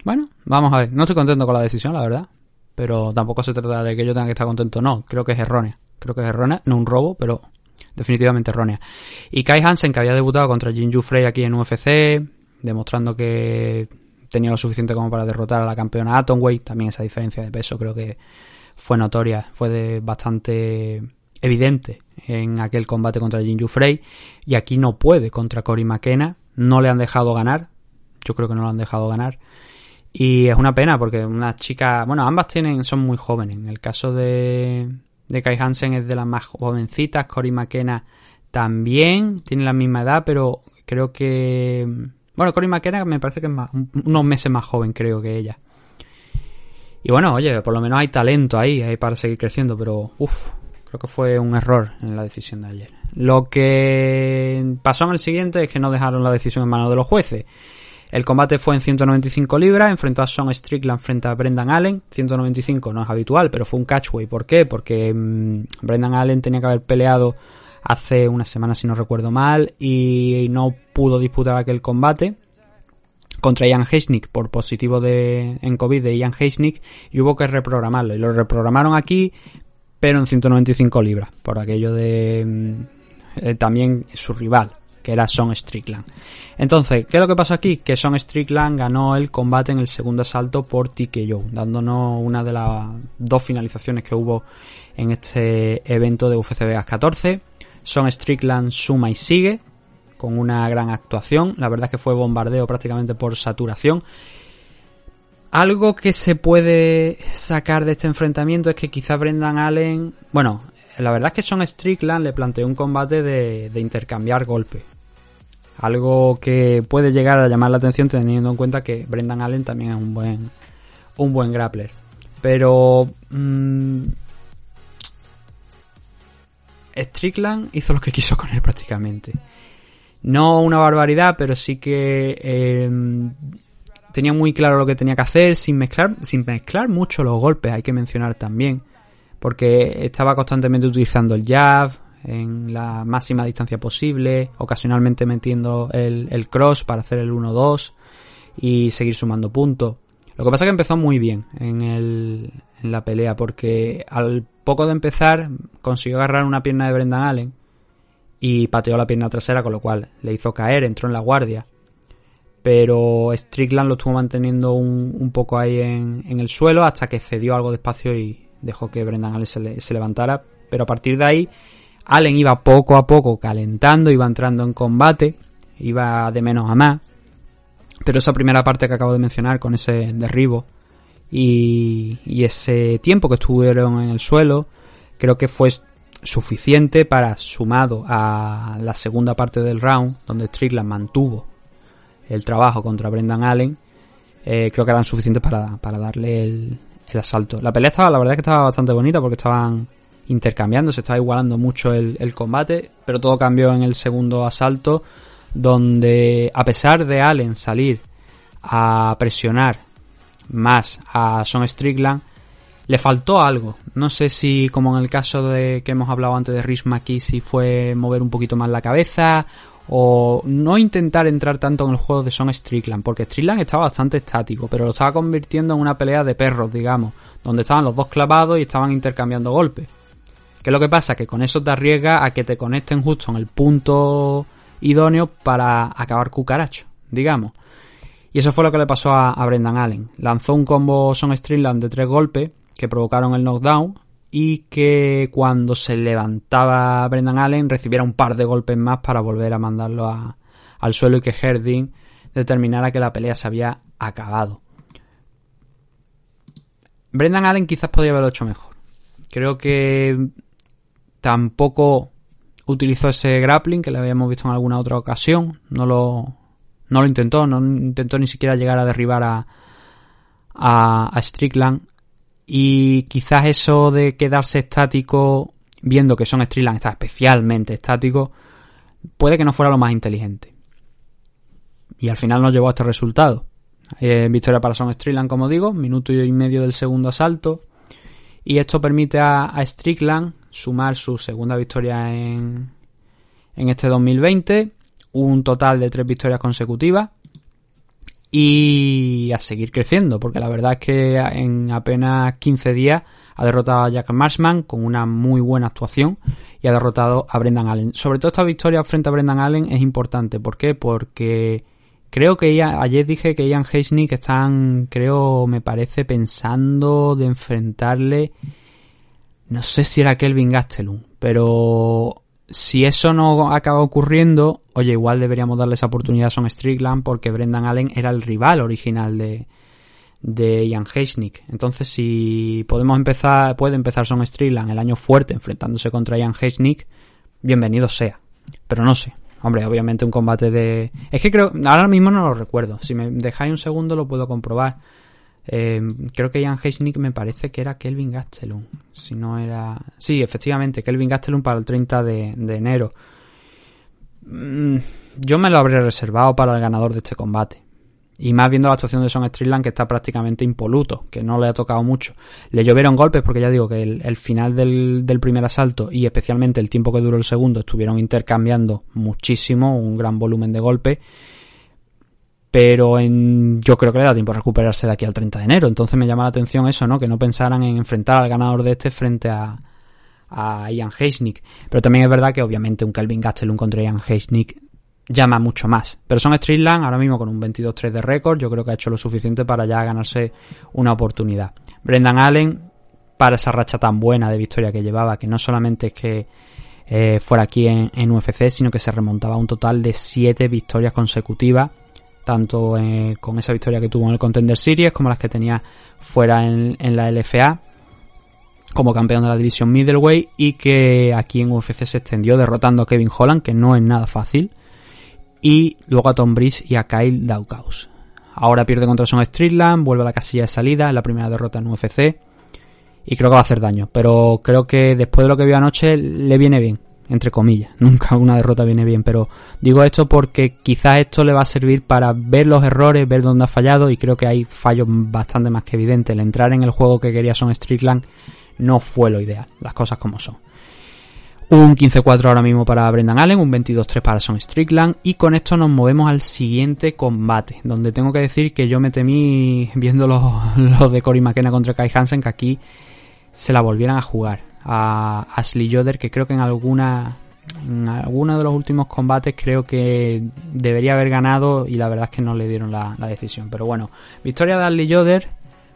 bueno, vamos a ver. No estoy contento con la decisión, la verdad, pero tampoco se trata de que yo tenga que estar contento, no. Creo que es errónea. Creo que es errónea, no un robo, pero definitivamente errónea. Y Kai Hansen, que había debutado contra Jinju Frey aquí en UFC, demostrando que tenía lo suficiente como para derrotar a la campeona Atomweight. También esa diferencia de peso creo que fue notoria, fue bastante evidente en aquel combate contra Jinju Frey. Y aquí no puede contra Cory McKenna. No le han dejado ganar. Yo creo que no lo han dejado ganar. Y es una pena porque una chica, bueno, ambas tienen, son muy jóvenes. En el caso de, de Kai Hansen es de las más jovencitas. Cory McKenna también tiene la misma edad, pero creo que bueno, Cory McKenna me parece que es más, unos meses más joven, creo que ella. Y bueno, oye, por lo menos hay talento ahí, ahí para seguir creciendo, pero uff, creo que fue un error en la decisión de ayer. Lo que pasó en el siguiente es que no dejaron la decisión en manos de los jueces. El combate fue en 195 libras, enfrentó a Sean Strickland frente a Brendan Allen. 195 no es habitual, pero fue un catchway. ¿Por qué? Porque mmm, Brendan Allen tenía que haber peleado hace una semana si no recuerdo mal y no pudo disputar aquel combate contra Ian Heisnick por positivo de, en COVID de Ian Heisnick y hubo que reprogramarlo y lo reprogramaron aquí pero en 195 libras por aquello de eh, también su rival que era Son Strickland. Entonces, ¿qué es lo que pasó aquí? Que Son Strickland ganó el combate en el segundo asalto por TKO, dándonos una de las dos finalizaciones que hubo en este evento de UFC Vegas 14. Son Strickland suma y sigue con una gran actuación. La verdad es que fue bombardeo prácticamente por saturación. Algo que se puede sacar de este enfrentamiento es que quizá Brendan Allen, bueno, la verdad es que Son Strickland le planteó un combate de, intercambiar golpes. Algo que puede llegar a llamar la atención teniendo en cuenta que Brendan Allen también es un buen, un buen grappler. Pero mm, Strickland hizo lo que quiso con él prácticamente. No una barbaridad, pero sí que eh, tenía muy claro lo que tenía que hacer sin mezclar, sin mezclar mucho los golpes, hay que mencionar también. Porque estaba constantemente utilizando el jab en la máxima distancia posible, ocasionalmente metiendo el, el cross para hacer el 1-2 y seguir sumando puntos. Lo que pasa es que empezó muy bien en, el, en la pelea porque al poco de empezar consiguió agarrar una pierna de Brendan Allen y pateó la pierna trasera, con lo cual le hizo caer, entró en la guardia. Pero Strickland lo estuvo manteniendo un, un poco ahí en, el suelo hasta que cedió algo de espacio y dejó que Brendan Allen se, le, se levantara. Pero a partir de ahí, Allen iba poco a poco calentando, iba entrando en combate, iba de menos a más. Pero esa primera parte que acabo de mencionar con ese derribo y, y ese tiempo que estuvieron en el suelo, creo que fue suficiente para, sumado a la segunda parte del round, donde Strickland mantuvo el trabajo contra Brendan Allen, eh, creo que eran suficientes para, para darle el, el, asalto. La pelea estaba, la verdad es que estaba bastante bonita porque estaban intercambiando, se estaba igualando mucho el, el combate, pero todo cambió en el segundo asalto, donde a pesar de Allen salir a presionar más a Son Strickland, le faltó algo. No sé si, como en el caso de que hemos hablado antes de Rhys McKee, si fue mover un poquito más la cabeza o no intentar entrar tanto en el juego de Son Strickland, porque Strickland estaba bastante estático, pero lo estaba convirtiendo en una pelea de perros, digamos, donde estaban los dos clavados y estaban intercambiando golpes. ¿Qué es lo que pasa? Que con eso te arriesga a que te conecten justo en el punto idóneo para acabar cucaracho, digamos. Y eso fue lo que le pasó a, Brendan Allen. Lanzó un combo Son Strickland de tres golpes que provocaron el knockdown y que cuando se levantaba Brendan Allen recibiera un par de golpes más para volver a mandarlo a, al suelo y que Herding determinara que la pelea se había acabado. Brendan Allen quizás podría haberlo hecho mejor. Creo que tampoco utilizó ese grappling que le habíamos visto en alguna otra ocasión. No lo, no lo intentó, no intentó ni siquiera llegar a derribar a, a, Strickland. Y quizás eso de quedarse estático, viendo que Son Strickland está especialmente estático, puede que no fuera lo más inteligente. Y al final nos llevó a este resultado. Eh, victoria para Son Strickland, como digo, minuto y medio del segundo asalto. Y esto permite a Strickland sumar su segunda victoria en, en este 2020. Un total de tres victorias consecutivas y a seguir creciendo, porque la verdad es que en apenas 15 días ha derrotado a Jack Marshman con una muy buena actuación y ha derrotado a Brendan Allen. Sobre todo esta victoria frente a Brendan Allen es importante. ¿Por qué? Porque creo que Ian, ayer dije que Ian Heisnick están, creo, me parece, pensando de enfrentarle. No sé si era Kelvin Gastelum, pero si eso no acaba ocurriendo, oye, igual deberíamos darle esa oportunidad a Son Strickland porque Brendan Allen era el rival original de, de Ian Heisnick. Entonces, si podemos empezar, puede empezar Son Strickland el año fuerte enfrentándose contra Ian Heisnick, bienvenido sea. Pero no sé. Hombre, obviamente un combate de... Es que creo... Ahora mismo no lo recuerdo. Si me dejáis un segundo lo puedo comprobar. Eh, creo que Ian Heisnick me parece que era Kelvin Gastelum. Si no era. Sí, efectivamente, Kelvin Gastelum para el 30 de, de enero. Mm, yo me lo habría reservado para el ganador de este combate. Y más viendo la actuación de Son Strickland que está prácticamente impoluto, que no le ha tocado mucho. Le llovieron golpes porque ya digo que el, el final del, del, primer asalto y especialmente el tiempo que duró el segundo estuvieron intercambiando muchísimo, un gran volumen de golpes pero en, yo creo que le da tiempo a recuperarse de aquí al 30 de enero. Entonces me llama la atención eso, ¿no? Que no pensaran en enfrentar al ganador de este frente a, a Ian Heisnick. Pero también es verdad que obviamente un Calvin Gastelum contra Ian Heisnick llama mucho más. Pero son Streetland ahora mismo con un 22-3 de récord, yo creo que ha hecho lo suficiente para ya ganarse una oportunidad. Brendan Allen, para esa racha tan buena de victoria que llevaba, que no solamente es que eh, fuera aquí en, en UFC, sino que se remontaba a un total de 7 victorias consecutivas tanto eh, con esa victoria que tuvo en el Contender Series como las que tenía fuera en, la LFA como campeón de la división middleweight y que aquí en UFC se extendió derrotando a Kevin Holland que no es nada fácil y luego a Tom Breeze y a Kyle Daukaus. Ahora pierde contra Son Strickland, vuelve a la casilla de salida, en la primera derrota en UFC y creo que va a hacer daño. Pero creo que después de lo que vio anoche le viene bien, entre comillas. [laughs] Nunca una derrota viene bien, pero digo esto porque quizás esto le va a servir para ver los errores, ver dónde ha fallado y creo que hay fallos bastante más que evidentes. El entrar en el juego que quería Son Strickland no fue lo ideal, las cosas como son. Un 15-4 ahora mismo para Brendan Allen, un 22-3 para Son Strickland y con esto nos movemos al siguiente combate, donde tengo que decir que yo me temí viendo los, [laughs] los de Cory McKenna contra Kai Hansen que aquí se la volvieran a jugar a Ashley Joder que creo que en alguna en alguno de los últimos combates creo que debería haber ganado y la verdad es que no le dieron la, decisión. Pero bueno, victoria de Ashley Joder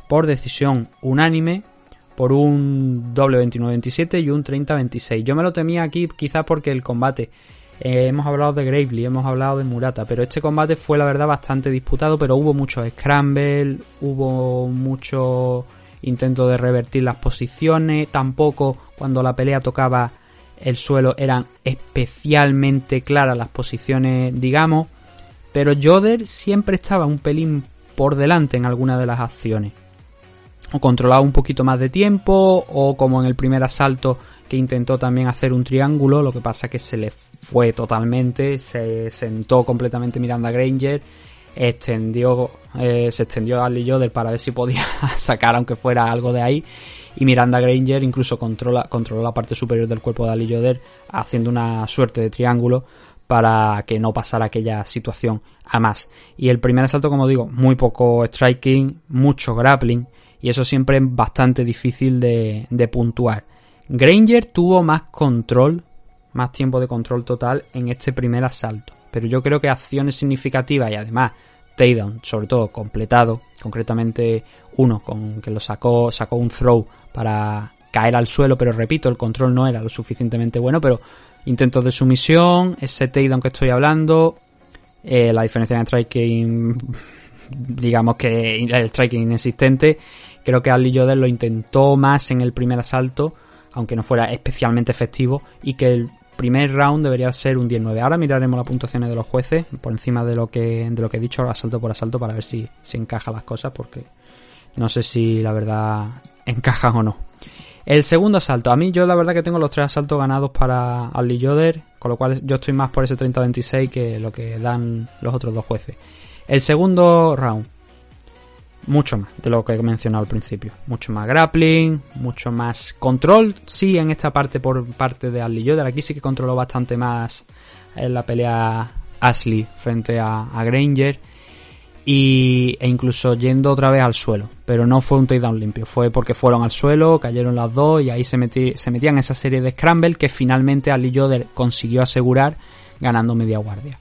por decisión unánime por un doble 29-27 y un 30-26. Yo me lo temía aquí quizás porque el combate... eh, hemos hablado de Gravely, hemos hablado de Murata, pero este combate fue la verdad bastante disputado, pero hubo muchos scramble, hubo mucho intento de revertir las posiciones, tampoco cuando la pelea tocaba el suelo eran especialmente claras las posiciones, digamos, pero Joder siempre estaba un pelín por delante en alguna de las acciones. O controlaba un poquito más de tiempo o como en el primer asalto que intentó también hacer un triángulo, lo que pasa que se le fue totalmente, se sentó completamente Miranda Granger, extendió, eh, se extendió a Lee Yoder para ver si podía [laughs] sacar aunque fuera algo de ahí y Miranda Granger incluso controla, controló la parte superior del cuerpo de Ali Yoder haciendo una suerte de triángulo para que no pasara aquella situación a más. Y el primer asalto, como digo, muy poco striking, mucho grappling y eso siempre es bastante difícil de, de puntuar. Granger tuvo más control, más tiempo de control total en este primer asalto, pero yo creo que acciones significativas y además takedown, sobre todo completado, concretamente uno con que lo sacó, sacó un throw para caer al suelo, pero repito, el control no era lo suficientemente bueno, pero intentos de sumisión, ese takedown que estoy hablando, eh, la diferencia en striking, [laughs] digamos que el striking inexistente, creo que Ali Yoder lo intentó más en el primer asalto, aunque no fuera especialmente efectivo, y que el primer round debería ser un 19. Ahora miraremos las puntuaciones de los jueces por encima de lo que, de lo que he dicho, asalto por asalto, para ver si, si encaja las cosas, porque no sé si la verdad encajan o no. El segundo asalto, a mí yo la verdad que tengo los tres asaltos ganados para Ali Yoder, con lo cual yo estoy más por ese 30-26 que lo que dan los otros dos jueces. El segundo round, mucho más de lo que he mencionado al principio. Mucho más grappling, mucho más control, sí, en esta parte por parte de Ali Yoder. Aquí sí que controló bastante más en la pelea Ashley frente a, Granger. Y, e incluso yendo otra vez al suelo. Pero no fue un takedown limpio, fue porque fueron al suelo, cayeron las dos y ahí se, metí, se metían esa serie de scramble que finalmente Ali Yoder consiguió asegurar ganando media guardia.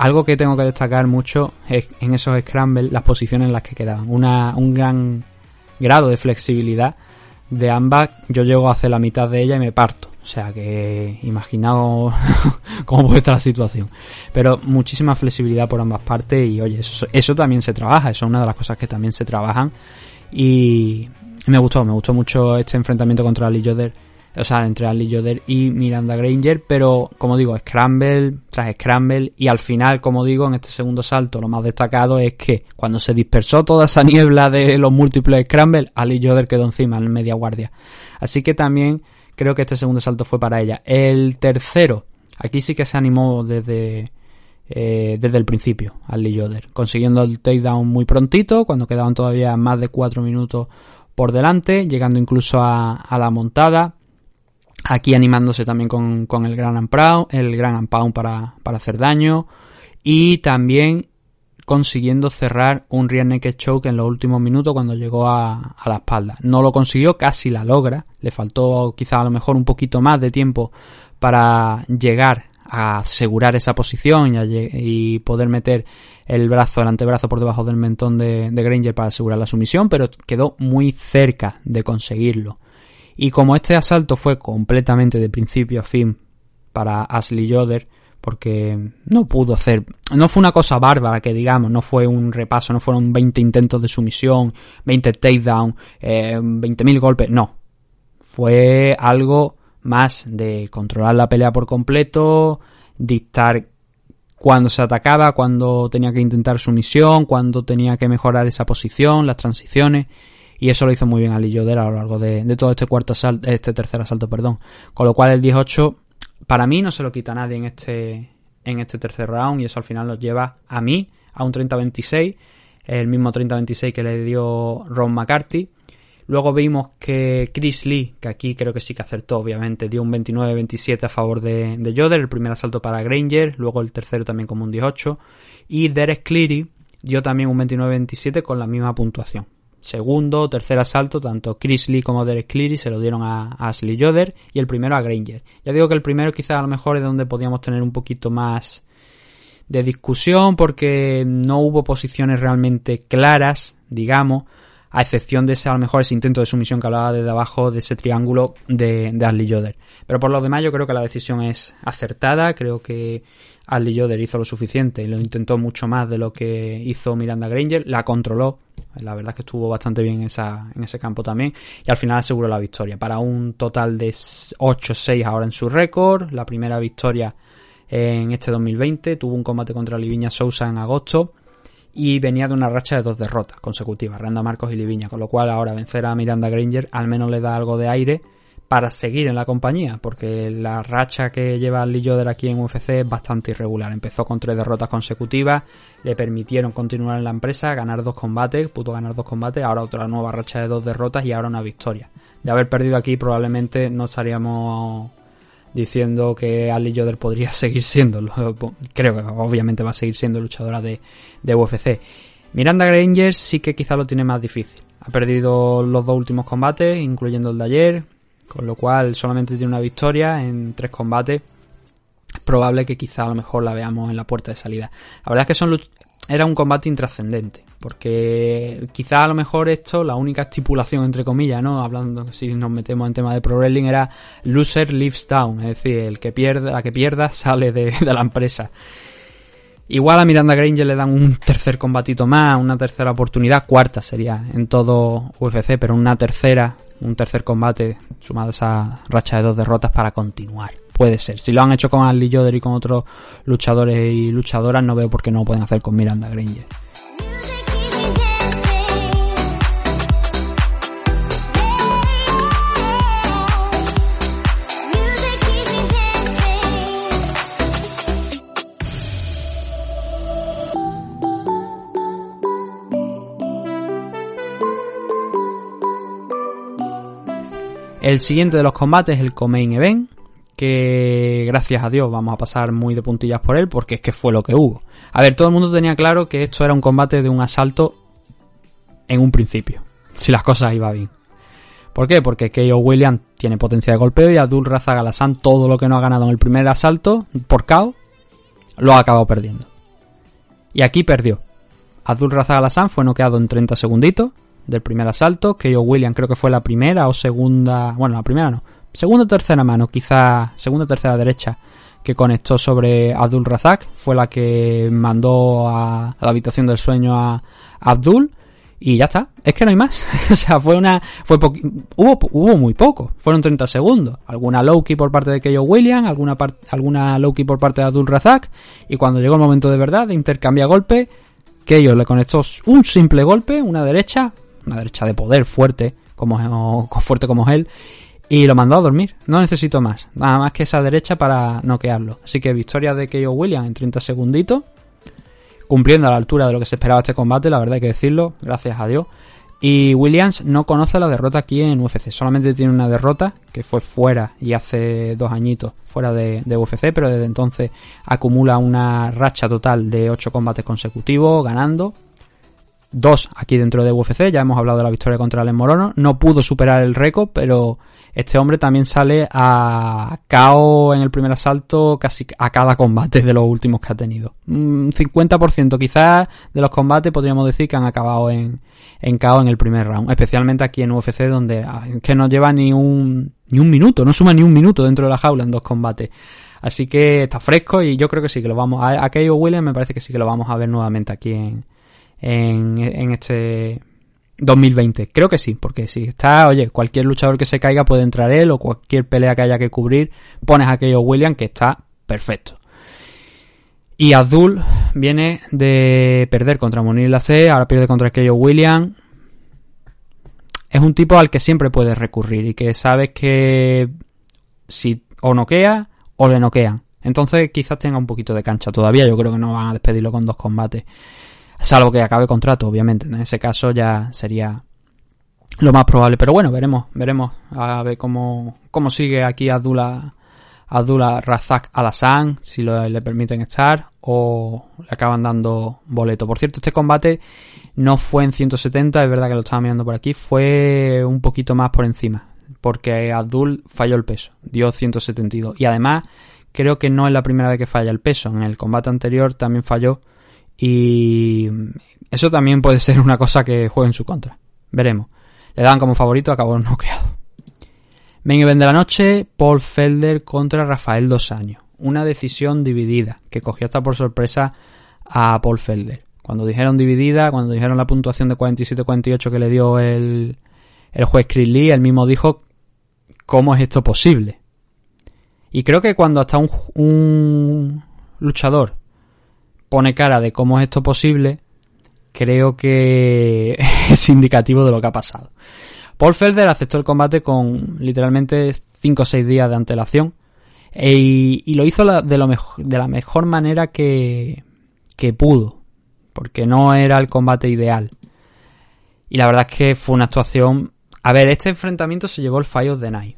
Algo que tengo que destacar mucho es en esos scramble las posiciones en las que quedaban. Una, un gran grado de flexibilidad de ambas. Yo llego a hacer la mitad de ella y me parto. O sea que imaginaos [laughs] cómo puede estar la situación. Pero muchísima flexibilidad por ambas partes y oye, eso, eso también se trabaja. Eso es una de las cosas que también se trabajan. Y me gustó, me gustó mucho este enfrentamiento contra Ali Yoder o sea, entre Ali Yoder y Miranda Granger, pero como digo, Scramble tras Scramble y al final, como digo, en este segundo salto lo más destacado es que cuando se dispersó toda esa niebla de los múltiples Scramble, Ali Yoder quedó encima en media guardia. Así que también creo que este segundo salto fue para ella. El tercero, aquí sí que se animó desde eh, desde el principio, Ali Yoder, consiguiendo el takedown muy prontito, cuando quedaban todavía más de 4 minutos por delante, llegando incluso a la montada, Aquí animándose también con, con el Gran Pound, el Gran Pound para, para hacer daño. Y también consiguiendo cerrar un rear naked choke en los últimos minutos cuando llegó a, a, la espalda. No lo consiguió, casi la logra. Le faltó quizá a lo mejor un poquito más de tiempo para llegar a asegurar esa posición y, y poder meter el brazo, el antebrazo por debajo del mentón de, de Granger para asegurar la sumisión, pero quedó muy cerca de conseguirlo. Y como este asalto fue completamente de principio a fin para Ashley Yoder, porque no pudo hacer, no fue una cosa bárbara que digamos, no fue un repaso, no fueron 20 intentos de sumisión, 20 takedown, eh, 20.000 golpes, no. Fue algo más de controlar la pelea por completo, dictar cuando se atacaba, cuando tenía que intentar sumisión, cuando tenía que mejorar esa posición, las transiciones. Y eso lo hizo muy bien Ali Yoder a lo largo de, de todo este cuarto asalto, este tercer asalto, perdón. Con lo cual el 18 para mí no se lo quita nadie en este, en este tercer round y eso al final nos lleva a mí a un 30-26, el mismo 30-26 que le dio Ron McCarthy. Luego vimos que Chris Lee, que aquí creo que sí que acertó, obviamente, dio un 29-27 a favor de, de Yoder, el primer asalto para Granger, luego el tercero también como un 18. Y Derek Cleary dio también un 29-27 con la misma puntuación. Segundo, tercer asalto, tanto Chris Lee como Derek Cleary se lo dieron a, a Ashley Yoder y el primero a Granger. Ya digo que el primero quizás a lo mejor es donde podíamos tener un poquito más de discusión porque no hubo posiciones realmente claras, digamos, a excepción de ese, a lo mejor, ese intento de sumisión que hablaba desde abajo de ese triángulo de, de Ashley Yoder. Pero por lo demás, yo creo que la decisión es acertada. Creo que Ashley Yoder hizo lo suficiente y lo intentó mucho más de lo que hizo Miranda Granger. La controló. La verdad es que estuvo bastante bien en, esa, en ese campo también. Y al final aseguró la victoria. Para un total de 8-6 ahora en su récord. La primera victoria en este 2020. Tuvo un combate contra Liviña Sousa en agosto y venía de una racha de dos derrotas consecutivas, Randa Marcos y Liviña, con lo cual ahora vencer a Miranda Granger al menos le da algo de aire para seguir en la compañía, porque la racha que lleva Lee Yoder aquí en UFC es bastante irregular. Empezó con tres derrotas consecutivas, le permitieron continuar en la empresa, ganar dos combates, pudo ganar dos combates, ahora otra nueva racha de dos derrotas y ahora una victoria. De haber perdido aquí probablemente no estaríamos diciendo que Ali Yoder podría [laughs] seguir siendo, creo que obviamente va a seguir siendo luchadora de, de UFC. Miranda Granger sí que quizá lo tiene más difícil. Ha perdido los dos últimos combates, incluyendo el de ayer, con lo cual solamente tiene una victoria en tres combates. Es probable que quizá a lo mejor la veamos en la puerta de salida. La verdad es que son era un combate intrascendente, porque quizá a lo mejor esto, la única estipulación entre comillas, ¿no? Hablando si nos metemos en tema de pro wrestling era loser leaves down, es decir, el que pierda, la que pierda [laughs] sale de, de la empresa. Igual a Miranda Granger le dan un tercer combatito más, una tercera oportunidad, cuarta sería en todo UFC, pero una tercera, un tercer combate sumado esa racha de dos derrotas para continuar. Puede ser. Si lo han hecho con Ali Yoder y con otros luchadores y luchadoras, no veo por qué no lo pueden hacer con Miranda Granger. El siguiente de los combates es el Comain Event, que gracias a Dios vamos a pasar muy de puntillas por él, porque es que fue lo que hubo. A ver, todo el mundo tenía claro que esto era un combate de un asalto en un principio, si las cosas iban bien. ¿Por qué? Porque Keo Williams tiene potencia de golpeo y Abdul Razak Alasan todo lo que no ha ganado en el primer asalto por KO lo ha acabado perdiendo. Y aquí perdió. Abdul Razak Alasan fue noqueado en 30 segunditos del primer asalto. Keo Williams creo que fue la primera o segunda. Bueno, la primera no. Segunda o tercera mano, quizá. Segunda o tercera derecha. Que conectó sobre Abdul Razak. Fue la que mandó a, la habitación del sueño a, Abdul. Y ya está. Es que no hay más. [laughs] o sea, fue una. Fue hubo, hubo muy poco. Fueron 30 segundos. Alguna low key por parte de Keo Williams. Alguna, alguna low key por parte de Abdul Razak. Y cuando llegó el momento de verdad de intercambiar golpes. Keio le conectó un simple golpe, una derecha, una derecha de poder fuerte, como [laughs] fuerte como él, y lo mandó a dormir. No necesito más, nada más que esa derecha para noquearlo. Así que victoria de Keo Williams en 30 segunditos, cumpliendo a la altura de lo que se esperaba este combate, la verdad hay que decirlo, gracias a Dios. Y Williams no conoce la derrota aquí en UFC, solamente tiene una derrota que fue fuera y hace dos añitos fuera de, de UFC, pero desde entonces acumula una racha total de 8 combates consecutivos ganando, dos aquí dentro de UFC. Ya hemos hablado de la victoria contra Alen Morono. No pudo superar el récord, pero este hombre también sale a KO en el primer asalto casi a cada combate de los últimos que ha tenido. Un 50% quizás de los combates podríamos decir que han acabado en, en KO en el primer round. Especialmente aquí en UFC donde ah, que no lleva ni un, ni un minuto, no suma ni un minuto dentro de la jaula en dos combates. Así que está fresco y yo creo que sí que lo vamos a... A Keo Williams me parece que sí que lo vamos a ver nuevamente aquí en, en, este 2020. Creo que sí, porque si está, oye, cualquier luchador que se caiga puede entrar él o cualquier pelea que haya que cubrir, pones a aquello William que está perfecto. Y Abdul viene de perder contra Munir C, ahora pierde contra Keio William. Es un tipo al que siempre puedes recurrir y que sabes que si o noquea o le noquean. Entonces quizás tenga un poquito de cancha todavía. Yo creo que no van a despedirlo con dos combates. Salvo que acabe contrato, obviamente. En ese caso ya sería lo más probable. Pero bueno, veremos, veremos a ver cómo, cómo sigue aquí Abdullah, Abdullah Razak Alassane, si le permiten estar o le acaban dando boleto. Por cierto, este combate no fue en 170, es verdad que lo estaba mirando por aquí, fue un poquito más por encima, porque Abdul falló el peso, dio 172. Y además, creo que no es la primera vez que falla el peso, en el combate anterior también falló y eso también puede ser una cosa que juegue en su contra. Veremos. Le dan como favorito, acabó noqueado. Main event de la noche, Paul Felder contra Rafael Dos Años. Una decisión dividida, que cogió hasta por sorpresa a Paul Felder. Cuando dijeron dividida, cuando dijeron la puntuación de 47-48 que le dio el, el juez Chris Lee, él mismo dijo, ¿cómo es esto posible? Y creo que cuando hasta un, un luchador pone cara de cómo es esto posible, creo que [laughs] es indicativo de lo que ha pasado. Paul Felder aceptó el combate con literalmente 5 o 6 días de antelación e, y lo hizo de, lo de la mejor manera que, que pudo, porque no era el combate ideal. Y la verdad es que fue una actuación... A ver, este enfrentamiento se llevó el fallo de Night.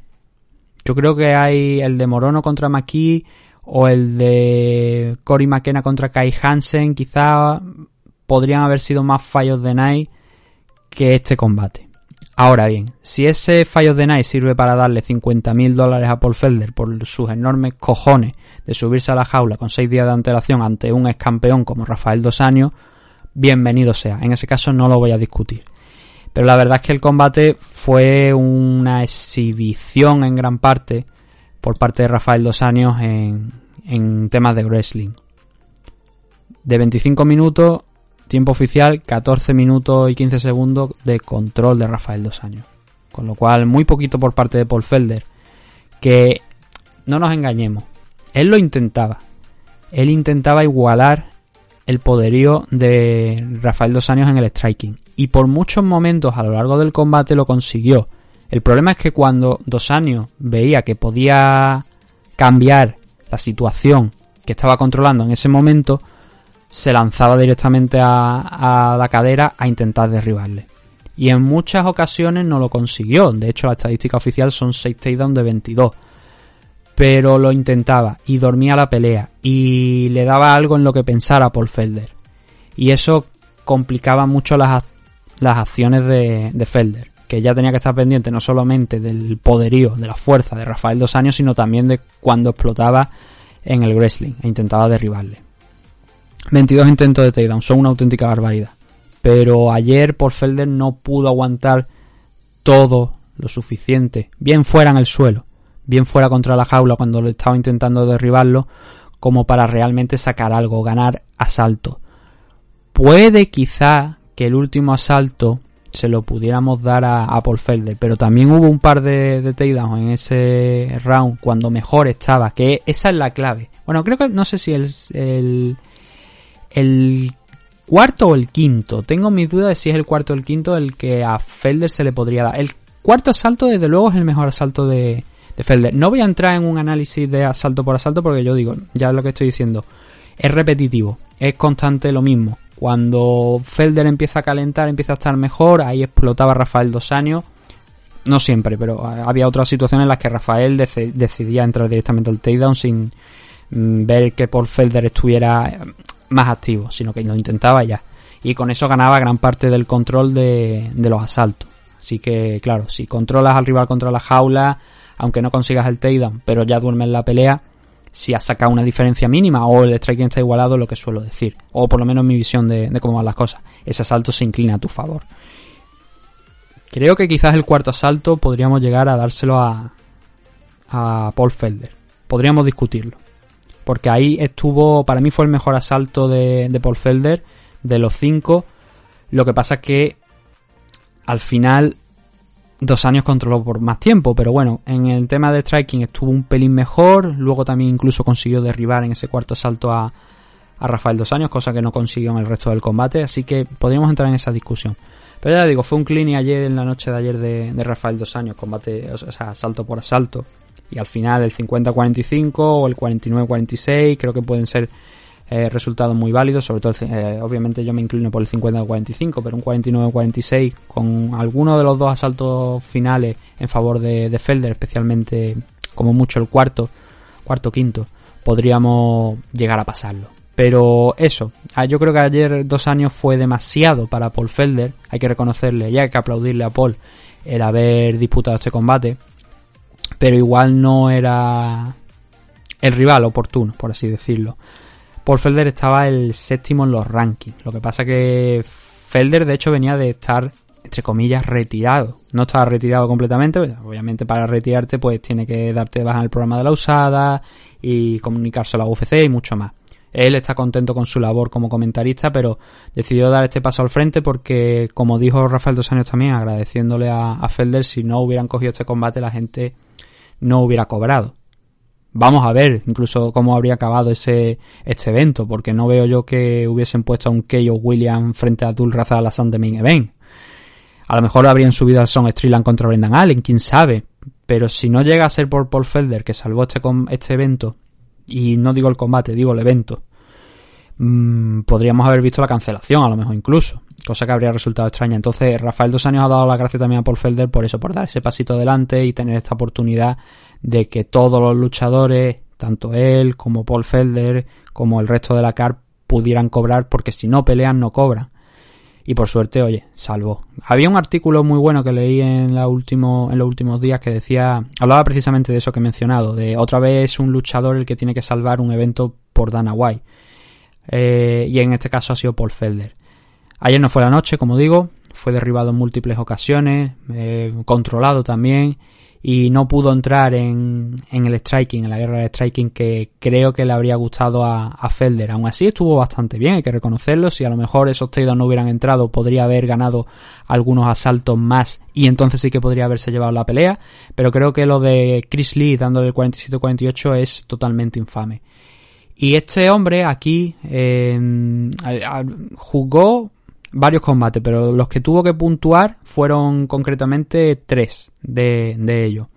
Yo creo que hay el de Morono contra McKee o el de Cory McKenna contra Kai Hansen, quizá podrían haber sido más fallos de Night que este combate. Ahora bien, si ese fallo de Night sirve para darle 50.000 dólares a Paul Felder por sus enormes cojones de subirse a la jaula con 6 días de antelación ante un ex campeón como Rafael Dos Años, bienvenido sea. En ese caso no lo voy a discutir. Pero la verdad es que el combate fue una exhibición en gran parte por parte de Rafael Dos Años en, en temas de wrestling. De 25 minutos, tiempo oficial, 14 minutos y 15 segundos de control de Rafael Dos Años. Con lo cual, muy poquito por parte de Paul Felder. Que no nos engañemos, él lo intentaba. Él intentaba igualar el poderío de Rafael Dos Años en el striking. Y por muchos momentos a lo largo del combate lo consiguió. El problema es que cuando Dos veía que podía cambiar la situación que estaba controlando en ese momento, se lanzaba directamente a, la cadera a intentar derribarle. Y en muchas ocasiones no lo consiguió. De hecho, la estadística oficial son 6 takedowns de 22. Pero lo intentaba y dormía la pelea y le daba algo en lo que pensara Paul Felder. Y eso complicaba mucho las, las acciones de Felder que ya tenía que estar pendiente no solamente del poderío, de la fuerza de Rafael Dos Años, sino también de cuando explotaba en el wrestling e intentaba derribarle. 22 intentos de takedown, son una auténtica barbaridad. Pero ayer por Felder no pudo aguantar todo lo suficiente, bien fuera en el suelo, bien fuera contra la jaula cuando lo estaba intentando derribarlo, como para realmente sacar algo, ganar asalto. Puede quizá que el último asalto se lo pudiéramos dar a, Paul Felder. Pero también hubo un par de, de takedowns en ese round cuando mejor estaba, que esa es la clave. Bueno, creo que no sé si el, el, el cuarto o el quinto. Tengo mis dudas de si es el cuarto o el quinto el que a Felder se le podría dar. El cuarto asalto, desde luego, es el mejor asalto de, de Felder. No voy a entrar en un análisis de asalto por asalto porque yo digo, ya es lo que estoy diciendo. Es repetitivo, es constante lo mismo. Cuando Felder empieza a calentar, empieza a estar mejor, ahí explotaba Rafael dos años. No siempre, pero había otras situaciones en las que Rafael decidía entrar directamente al takedown sin mm, ver que por Felder estuviera eh, más activo, sino que lo intentaba ya. Y con eso ganaba gran parte del control de, de los asaltos. Así que, claro, si controlas al rival contra la jaula, aunque no consigas el takedown, pero ya duermes la pelea, si has sacado una diferencia mínima o el striking está igualado, lo que suelo decir. O por lo menos mi visión de, cómo van las cosas. Ese asalto se inclina a tu favor. Creo que quizás el cuarto asalto podríamos llegar a dárselo a, a Paul Felder. Podríamos discutirlo. Porque ahí estuvo, para mí fue el mejor asalto de, de Paul Felder de los cinco. Lo que pasa es que al final dos años controló por más tiempo, pero bueno, en el tema de striking estuvo un pelín mejor, luego también incluso consiguió derribar en ese cuarto salto a, a Rafael Dos Años, cosa que no consiguió en el resto del combate, así que podríamos entrar en esa discusión. Pero ya digo, fue un clean ayer en la noche de ayer de, de Rafael Dos Años, combate, o sea, asalto por asalto. Y al final el 50-45 o el 49-46 creo que pueden ser eh, resultados muy válidos, sobre todo, eh, obviamente yo me inclino por el 50-45, pero un 49-46 con alguno de los dos asaltos finales en favor de, de Felder, especialmente como mucho el cuarto, cuarto quinto, podríamos llegar a pasarlo. Pero eso, ah, yo creo que ayer dos años fue demasiado para Paul Felder, hay que reconocerle y hay que aplaudirle a Paul el haber disputado este combate, pero igual no era el rival oportuno, por así decirlo. Paul Felder estaba el séptimo en los rankings, lo que pasa que Felder de hecho venía de estar entre comillas retirado, no estaba retirado completamente, obviamente para retirarte pues tiene que darte baja en el programa de la usada y comunicarse a la UFC y mucho más. Él está contento con su labor como comentarista, pero decidió dar este paso al frente porque, como dijo Rafael Dos Años también, agradeciéndole a, a Felder, si no hubieran cogido este combate, la gente no hubiera cobrado. Vamos a ver incluso cómo habría acabado ese este evento, porque no veo yo que hubiesen puesto a un Keio William frente a Abdul Raza la de Main Event. A lo mejor habrían subido a Son Strickland contra Brendan Allen, quién sabe. Pero si no llega a ser por Paul Felder, que salvó este, este evento, y no digo el combate, digo el evento, mmm, podríamos haber visto la cancelación, a lo mejor incluso, cosa que habría resultado extraña. Entonces, Rafael Dos Años ha dado la gracia también a Paul Felder por eso, por dar ese pasito adelante y tener esta oportunidad de que todos los luchadores, tanto él como Paul Felder, como el resto de la CAR, pudieran cobrar, porque si no pelean, no cobran. Y por suerte, oye, salvó. Había un artículo muy bueno que leí en, la último, en los últimos días que decía, hablaba precisamente de eso que he mencionado, de otra vez un luchador el que tiene que salvar un evento por Dana White. Eh, y en este caso ha sido Paul Felder. Ayer no fue la noche, como digo, fue derribado en múltiples ocasiones, eh, controlado también, y no pudo entrar en, en, el striking, en la guerra de striking que creo que le habría gustado a, a, Felder. Aún así estuvo bastante bien, hay que reconocerlo. Si a lo mejor esos takedowns no hubieran entrado, podría haber ganado algunos asaltos más y entonces sí que podría haberse llevado la pelea. Pero creo que lo de Chris Lee dándole el 47-48 es totalmente infame. Y este hombre aquí eh, jugó varios combates, pero los que tuvo que puntuar fueron concretamente tres de, ellos.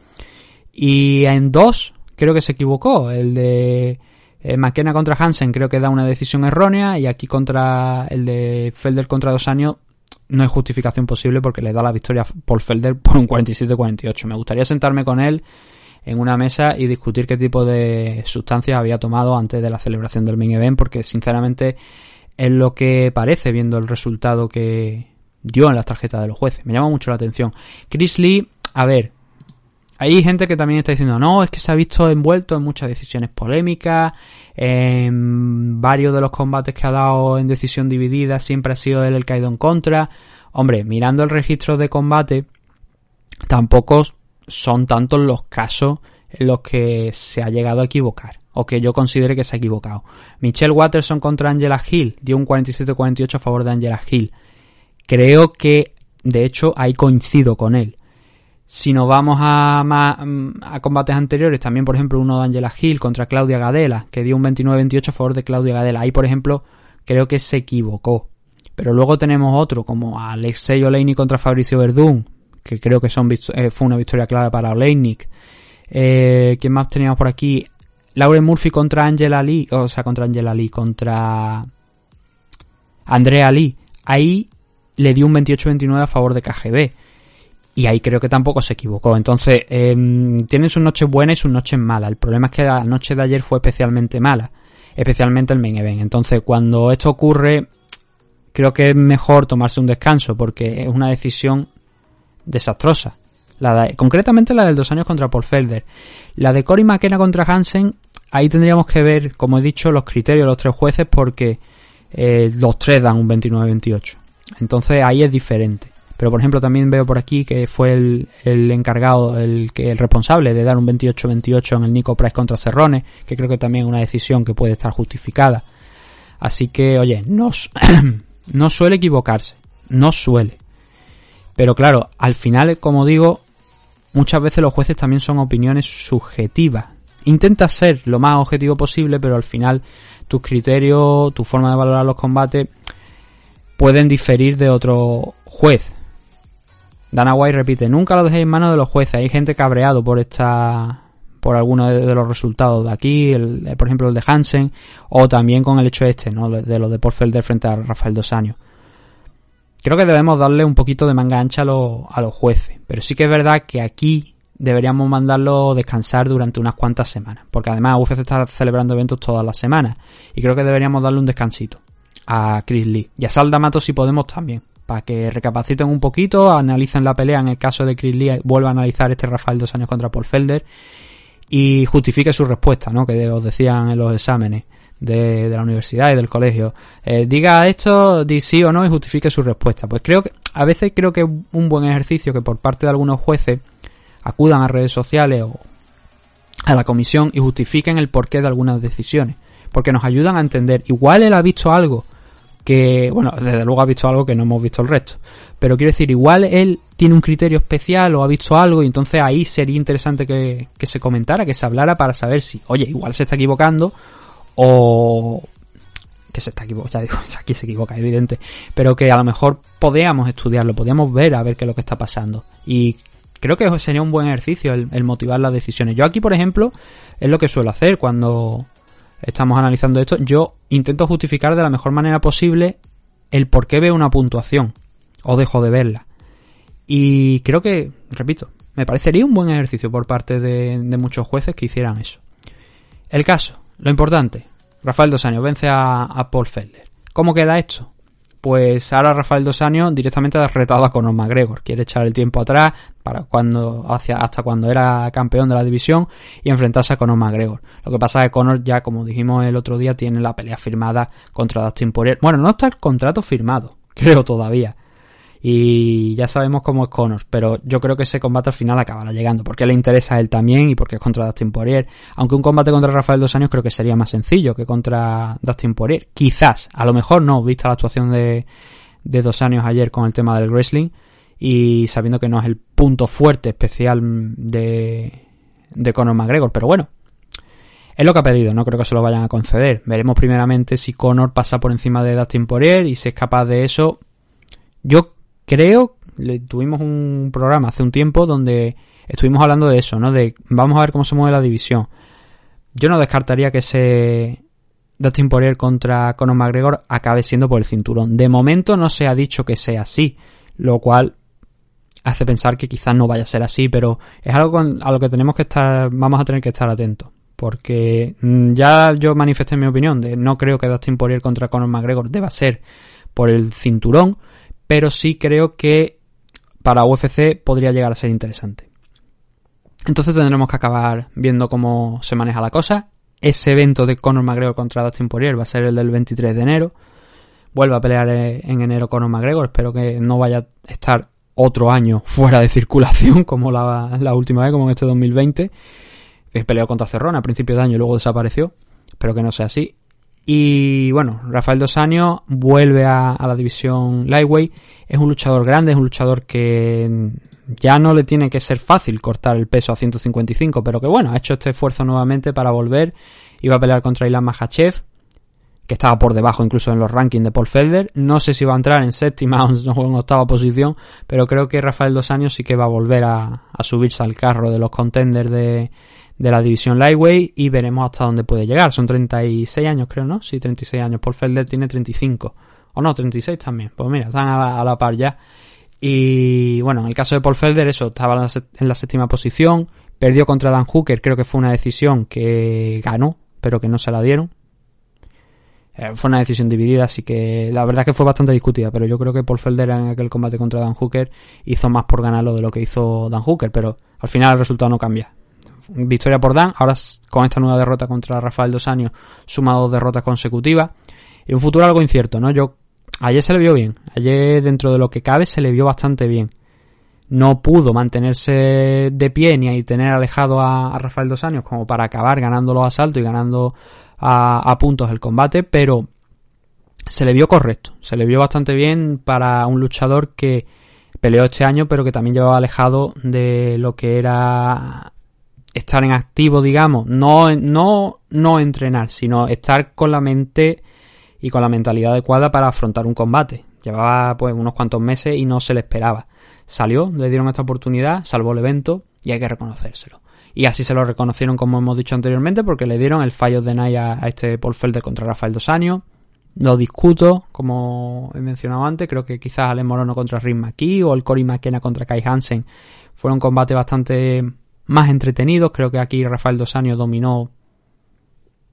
Y en dos creo que se equivocó. El de eh, McKenna contra Hansen creo que da una decisión errónea y aquí contra el de Felder contra dos años no hay justificación posible porque le da la victoria por Felder por un 47-48. Me gustaría sentarme con él en una mesa y discutir qué tipo de sustancias había tomado antes de la celebración del main event porque sinceramente es lo que parece viendo el resultado que dio en las tarjetas de los jueces. Me llama mucho la atención. Chris Lee, a ver, hay gente que también está diciendo, no, es que se ha visto envuelto en muchas decisiones polémicas, en varios de los combates que ha dado en decisión dividida siempre ha sido él el caído en contra. Hombre, mirando el registro de combate, tampoco son tantos los casos en los que se ha llegado a equivocar o que yo considere que se ha equivocado. Michelle Watterson contra Angela Hill dio un 47-48 a favor de Angela Hill. Creo que, de hecho, ahí coincido con él. Si nos vamos a, a combates anteriores, también por ejemplo uno de Angela Hill contra Claudia Gadela, que dio un 29-28 a favor de Claudia Gadela. Ahí, por ejemplo, creo que se equivocó. Pero luego tenemos otro, como Alexei Oleinik contra Fabricio Verdún, que creo que eh, fue una victoria clara para Oleinik. Eh, ¿Quién más teníamos por aquí? Lauren Murphy contra Angela Lee, o sea, contra Angela Lee, contra Andrea Lee. Ahí le dio un 28-29 a favor de KGB. Y ahí creo que tampoco se equivocó. Entonces, eh, tienen sus noches buenas y sus noches malas. El problema es que la noche de ayer fue especialmente mala. Especialmente el main event. Entonces, cuando esto ocurre, creo que es mejor tomarse un descanso porque es una decisión desastrosa. La de, concretamente la del dos años contra Paul Felder. La de Cory McKenna contra Hansen ahí tendríamos que ver, como he dicho, los criterios de los tres jueces porque eh, los tres dan un 29-28. Entonces ahí es diferente. Pero por ejemplo también veo por aquí que fue el, el encargado, el, que, el responsable de dar un 28-28 en el Nico Price contra Cerrone, que creo que también es una decisión que puede estar justificada. Así que, oye, no, [coughs] no suele equivocarse, no suele. Pero claro, al final, como digo, muchas veces los jueces también son opiniones subjetivas intenta ser lo más objetivo posible, pero al final tus criterios, tu forma de valorar los combates pueden diferir de otro juez. Dana White repite, nunca lo dejéis en manos de los jueces. Hay gente cabreado por esta por alguno de, de los resultados de aquí, el- eh, por ejemplo el de Hansen, o también con el hecho este, ¿no? De lo de Paul Felder frente a Rafael Dos Años. Creo que debemos darle un poquito de manga ancha a a los jueces, pero sí que es verdad que aquí deberíamos mandarlo descansar durante unas cuantas semanas, porque además UFC está celebrando eventos todas las semanas, y creo que deberíamos darle un descansito a Chris Lee y a Sal D'Amato si podemos también, para que recapaciten un poquito, analicen la pelea en el caso de Chris Lee, vuelva a analizar este Rafael dos años contra Paul Felder y justifique su respuesta, ¿no? Que os decían en los exámenes de, la universidad y del colegio. Eh, diga esto, di sí o no y justifique su respuesta. Pues creo que, a veces creo que es un buen ejercicio que por parte de algunos jueces acudan a redes sociales o a la comisión y justifiquen el porqué de algunas decisiones. Porque nos ayudan a entender. Igual él ha visto algo que, bueno, desde luego ha visto algo que no hemos visto el resto. Pero quiero decir, igual él tiene un criterio especial o ha visto algo y entonces ahí sería interesante que, que se comentara, que se hablara para saber si, oye, igual se está equivocando o que se está equivocando, ya digo, [laughs] aquí se equivoca, evidente, pero que a lo mejor podíamos estudiarlo, podíamos ver a ver qué es lo que está pasando. Y creo que sería un buen ejercicio el, motivar las decisiones. Yo aquí, por ejemplo, es lo que suelo hacer cuando estamos analizando esto. Yo intento justificar de la mejor manera posible el por qué veo una puntuación o dejo de verla. Y creo que, repito, me parecería un buen ejercicio por parte de, de muchos jueces que hicieran eso. El caso, lo importante, Rafael Dos Años vence a, Paul Felder. ¿Cómo queda esto? Pues ahora Rafael Dos Años directamente ha retado a Conor McGregor. Quiere echar el tiempo atrás para cuando hacia, hasta cuando era campeón de la división y enfrentarse a Conor McGregor. Lo que pasa es que Conor ya, como dijimos el otro día, tiene la pelea firmada contra Dustin Poirier. Bueno, no está el contrato firmado, [laughs] creo todavía. Y ya sabemos cómo es Conor, pero yo creo que ese combate al final acabará llegando, porque le interesa a él también y porque es contra Dustin Poirier. Aunque un combate contra Rafael Dos Años creo que sería más sencillo que contra Dustin Poirier. Quizás, a lo mejor no, vista la actuación de, de Dos Años ayer con el tema del wrestling y sabiendo que no es el punto fuerte especial de, de Conor McGregor, pero bueno. Es lo que ha pedido, no creo que se lo vayan a conceder. Veremos primeramente si Conor pasa por encima de Dustin Poirier y si es capaz de eso. Yo creo, tuvimos un programa hace un tiempo donde estuvimos hablando de eso, ¿no? De vamos a ver cómo se mueve la división. Yo no descartaría que ese Dustin Poirier contra Conor McGregor acabe siendo por el cinturón. De momento no se ha dicho que sea así, lo cual hace pensar que quizás no vaya a ser así, pero es algo a lo que tenemos que estar, vamos a tener que estar atentos. Porque mm, ya yo manifesté mi opinión de no creo que Dustin Poirier contra Conor McGregor deba ser por el cinturón, pero sí creo que para UFC podría llegar a ser interesante. Entonces tendremos que acabar viendo cómo se maneja la cosa. Ese evento de Conor McGregor contra Dustin Poirier va a ser el del 23 de enero. Vuelve a pelear en enero Conor McGregor. Espero que no vaya a estar otro año [laughs] fuera de circulación como la, la última vez, como en este 2020. Que peleó contra Cerrone a principios de año y luego desapareció. Espero que no sea así. Y bueno, Rafael Dos Años vuelve a, la división Lightweight. Es un luchador grande, es un luchador que ya no le tiene que ser fácil cortar el peso a 155, pero que bueno, ha hecho este esfuerzo nuevamente para volver. Iba a pelear contra Ilan Makhachev, que estaba por debajo incluso en los rankings de Paul Felder. No sé si va a entrar en séptima [laughs] o en octava posición, pero creo que Rafael Dos Años sí que va a volver a, a subirse al carro de los contenders de, de la división Lightweight y veremos hasta dónde puede llegar. Son 36 años, creo, ¿no? Sí, 36 años. Paul Felder tiene 35. O no, 36 también. Pues mira, están a la, par ya. Y bueno, en el caso de Paul Felder, eso, estaba en la séptima posición. Perdió contra Dan Hooker, creo que fue una decisión que ganó, pero que no se la dieron. Eh, fue una decisión dividida, así que la verdad es que fue bastante discutida, pero yo creo que Paul Felder en aquel combate contra Dan Hooker hizo más por ganarlo de lo que hizo Dan Hooker, pero al final el resultado no cambia victoria por Dan, ahora con esta nueva derrota contra Rafael Dos Años, suma dos derrotas consecutivas. Y un futuro algo incierto, ¿no? Yo, ayer se le vio bien, ayer dentro de lo que cabe se le vio bastante bien. No pudo mantenerse de pie ni tener alejado a, Rafael Dos Años como para acabar ganando los asaltos y ganando a, a puntos el combate, pero se le vio correcto, se le vio bastante bien para un luchador que peleó este año pero que también llevaba alejado de lo que era estar en activo, digamos, no, no, no entrenar, sino estar con la mente y con la mentalidad adecuada para afrontar un combate. Llevaba pues unos cuantos meses y no se le esperaba. Salió, le dieron esta oportunidad, salvó el evento y hay que reconocérselo. Y así se lo reconocieron, como hemos dicho anteriormente, porque le dieron el fallo de Naya a, este Paul Felder contra Rafael Dos Años. Lo discuto, como he mencionado antes, creo que quizás Alex Morono contra Rick McKee o el Cory McKenna contra Kai Hansen fueron combates bastante más entretenidos. Creo que aquí Rafael Dos Años dominó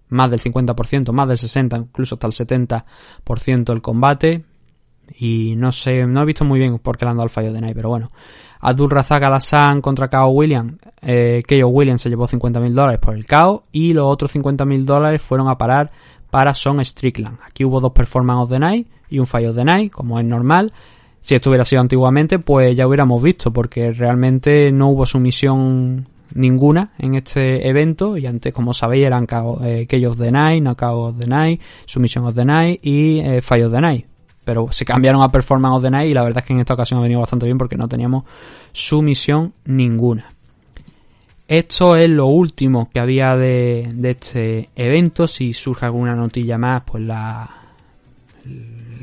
más del 50%, más del 60%, incluso hasta el 70% el combate. Y no sé, no he visto muy bien por qué le han dado el fallo de Nike, pero bueno. Abdul Razak contra Kao Williams. Eh, Williams se llevó 50.000 dólares por el Kao y los otros 50.000 dólares fueron a parar para Son Strickland. Aquí hubo dos performances de Night y un fallo de Night, como es normal. Si esto hubiera sido antiguamente, pues ya hubiéramos visto, porque realmente no hubo sumisión ninguna en este evento. Y antes, como sabéis, eran eh, Chaos the Night, Knockout of the Night, Submission of the Night y eh, Fallo of the Night. Pero se cambiaron a Performance of the Night y la verdad es que en esta ocasión ha venido bastante bien porque no teníamos sumisión ninguna. Esto es lo último que había de, de este evento. Si surge alguna notilla más, pues la,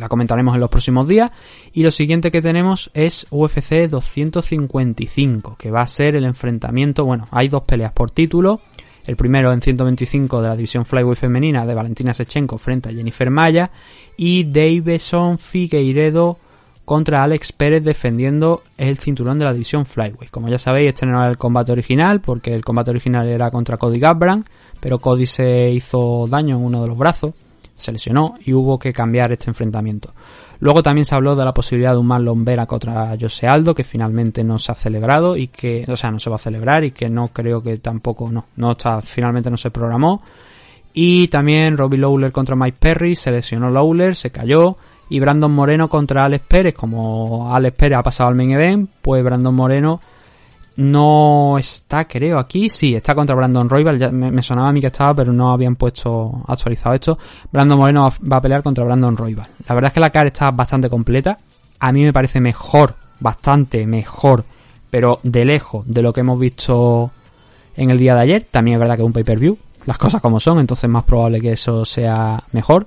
la comentaremos en los próximos días. Y lo siguiente que tenemos es UFC 255, que va a ser el enfrentamiento. Bueno, hay dos peleas por título. El primero en 125 de la división Flyweight femenina de Valentina Sechenko frente a Jennifer Maya. Y Davison Figueiredo contra Alex Pérez defendiendo el cinturón de la división Flyweight. Como ya sabéis, este no era el combate original, porque el combate original era contra Cody Gabran, pero Cody se hizo daño en uno de los brazos, se lesionó y hubo que cambiar este enfrentamiento. Luego también se habló de la posibilidad de un Marlon Vera contra Jose Aldo, que finalmente no se ha celebrado y que, o sea, no se va a celebrar y que no creo que tampoco, no, no está, finalmente no se programó. Y también Robbie Lawler contra Mike Perry, se lesionó Lawler, se cayó. Y Brandon Moreno contra Alex Pérez, como Alex Pérez ha pasado al main event, pues Brandon Moreno no está, creo, aquí. Sí, está contra Brandon Royal. Ya me, sonaba a mí que estaba, pero no habían puesto actualizado esto. Brandon Moreno va, a pelear contra Brandon Royal. La verdad es que la cara está bastante completa. A mí me parece mejor, bastante mejor, pero de lejos de lo que hemos visto en el día de ayer. También es verdad que es un pay-per-view, las cosas como son, entonces es más probable que eso sea mejor.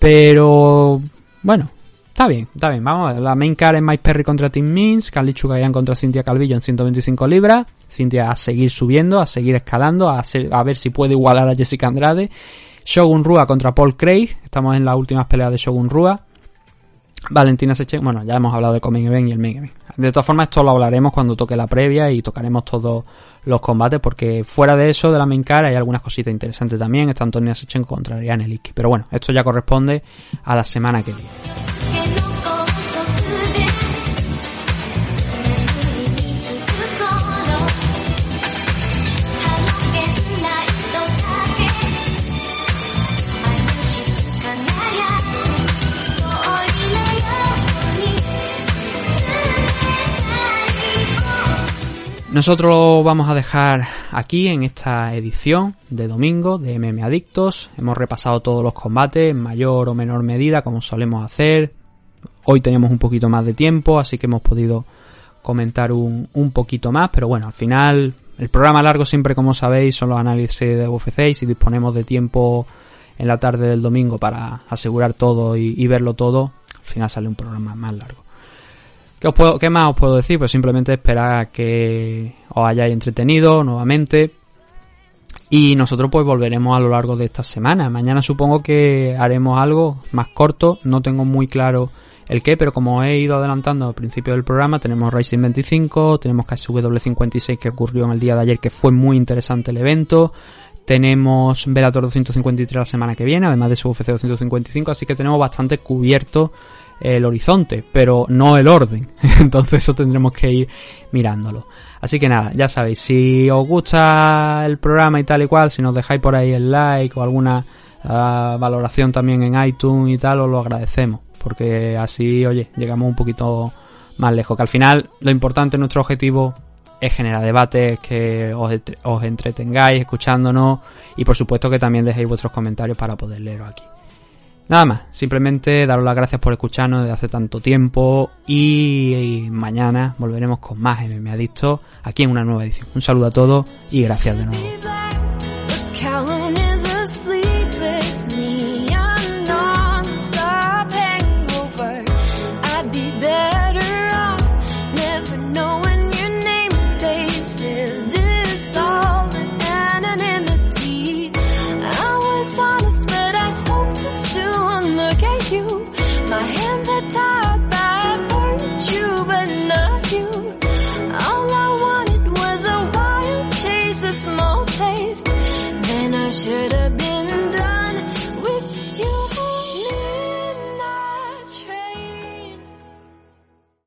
Pero bueno, Está bien, está bien. Vamos a ver. La main card es Mike Perry contra Tim Means, Carly Chukayan contra Cintia Calvillo en 125 libras. Cintia a seguir subiendo, a seguir escalando, a, ver si puede igualar a Jessica Andrade. Shogun Rua contra Paul Craig. Estamos en las últimas peleas de Shogun Rua. Valentina Sechen, bueno, ya hemos hablado de Coming Event y el Main Event. De todas formas, esto lo hablaremos cuando toque la previa y tocaremos todos los combates, porque fuera de eso, de la main cara, hay algunas cositas interesantes también. Está Antonia Sechen contra Ariane Licky. Pero bueno, esto ya corresponde a la semana que viene. Nosotros lo vamos a dejar aquí en esta edición de domingo de MM Adictos. Hemos repasado todos los combates en mayor o menor medida como solemos hacer. Hoy teníamos un poquito más de tiempo, así que hemos podido comentar un, un poquito más. Pero bueno, al final el programa largo siempre, como sabéis, son los análisis de UFC y si disponemos de tiempo en la tarde del domingo para asegurar todo y, y verlo todo, al final sale un programa más largo. ¿Qué, os puedo, ¿Qué, más os puedo decir? Pues simplemente esperar que os hayáis entretenido nuevamente. Y nosotros pues volveremos a lo largo de esta semana. Mañana supongo que haremos algo más corto. No tengo muy claro el qué, pero como he ido adelantando al principio del programa, tenemos Racing 25, tenemos KSW 56 que ocurrió en el día de ayer, que fue muy interesante el evento. Tenemos Velator 253 la semana que viene, además de su UFC 255, así que tenemos bastante cubierto el horizonte, pero no el orden. [laughs] Entonces eso tendremos que ir mirándolo. Así que nada, ya sabéis, si os gusta el programa y tal y cual, si nos dejáis por ahí el like o alguna uh, valoración también en iTunes y tal, os lo agradecemos. Porque así, oye, llegamos un poquito más lejos. Que al final lo importante, nuestro objetivo es generar debate, que os, os entretengáis escuchándonos y por supuesto que también dejéis vuestros comentarios para poder leeros aquí. Nada más, simplemente daros las gracias por escucharnos desde hace tanto tiempo y, mañana volveremos con más MM Adicto aquí en una nueva edición. Un saludo a todos y gracias de nuevo.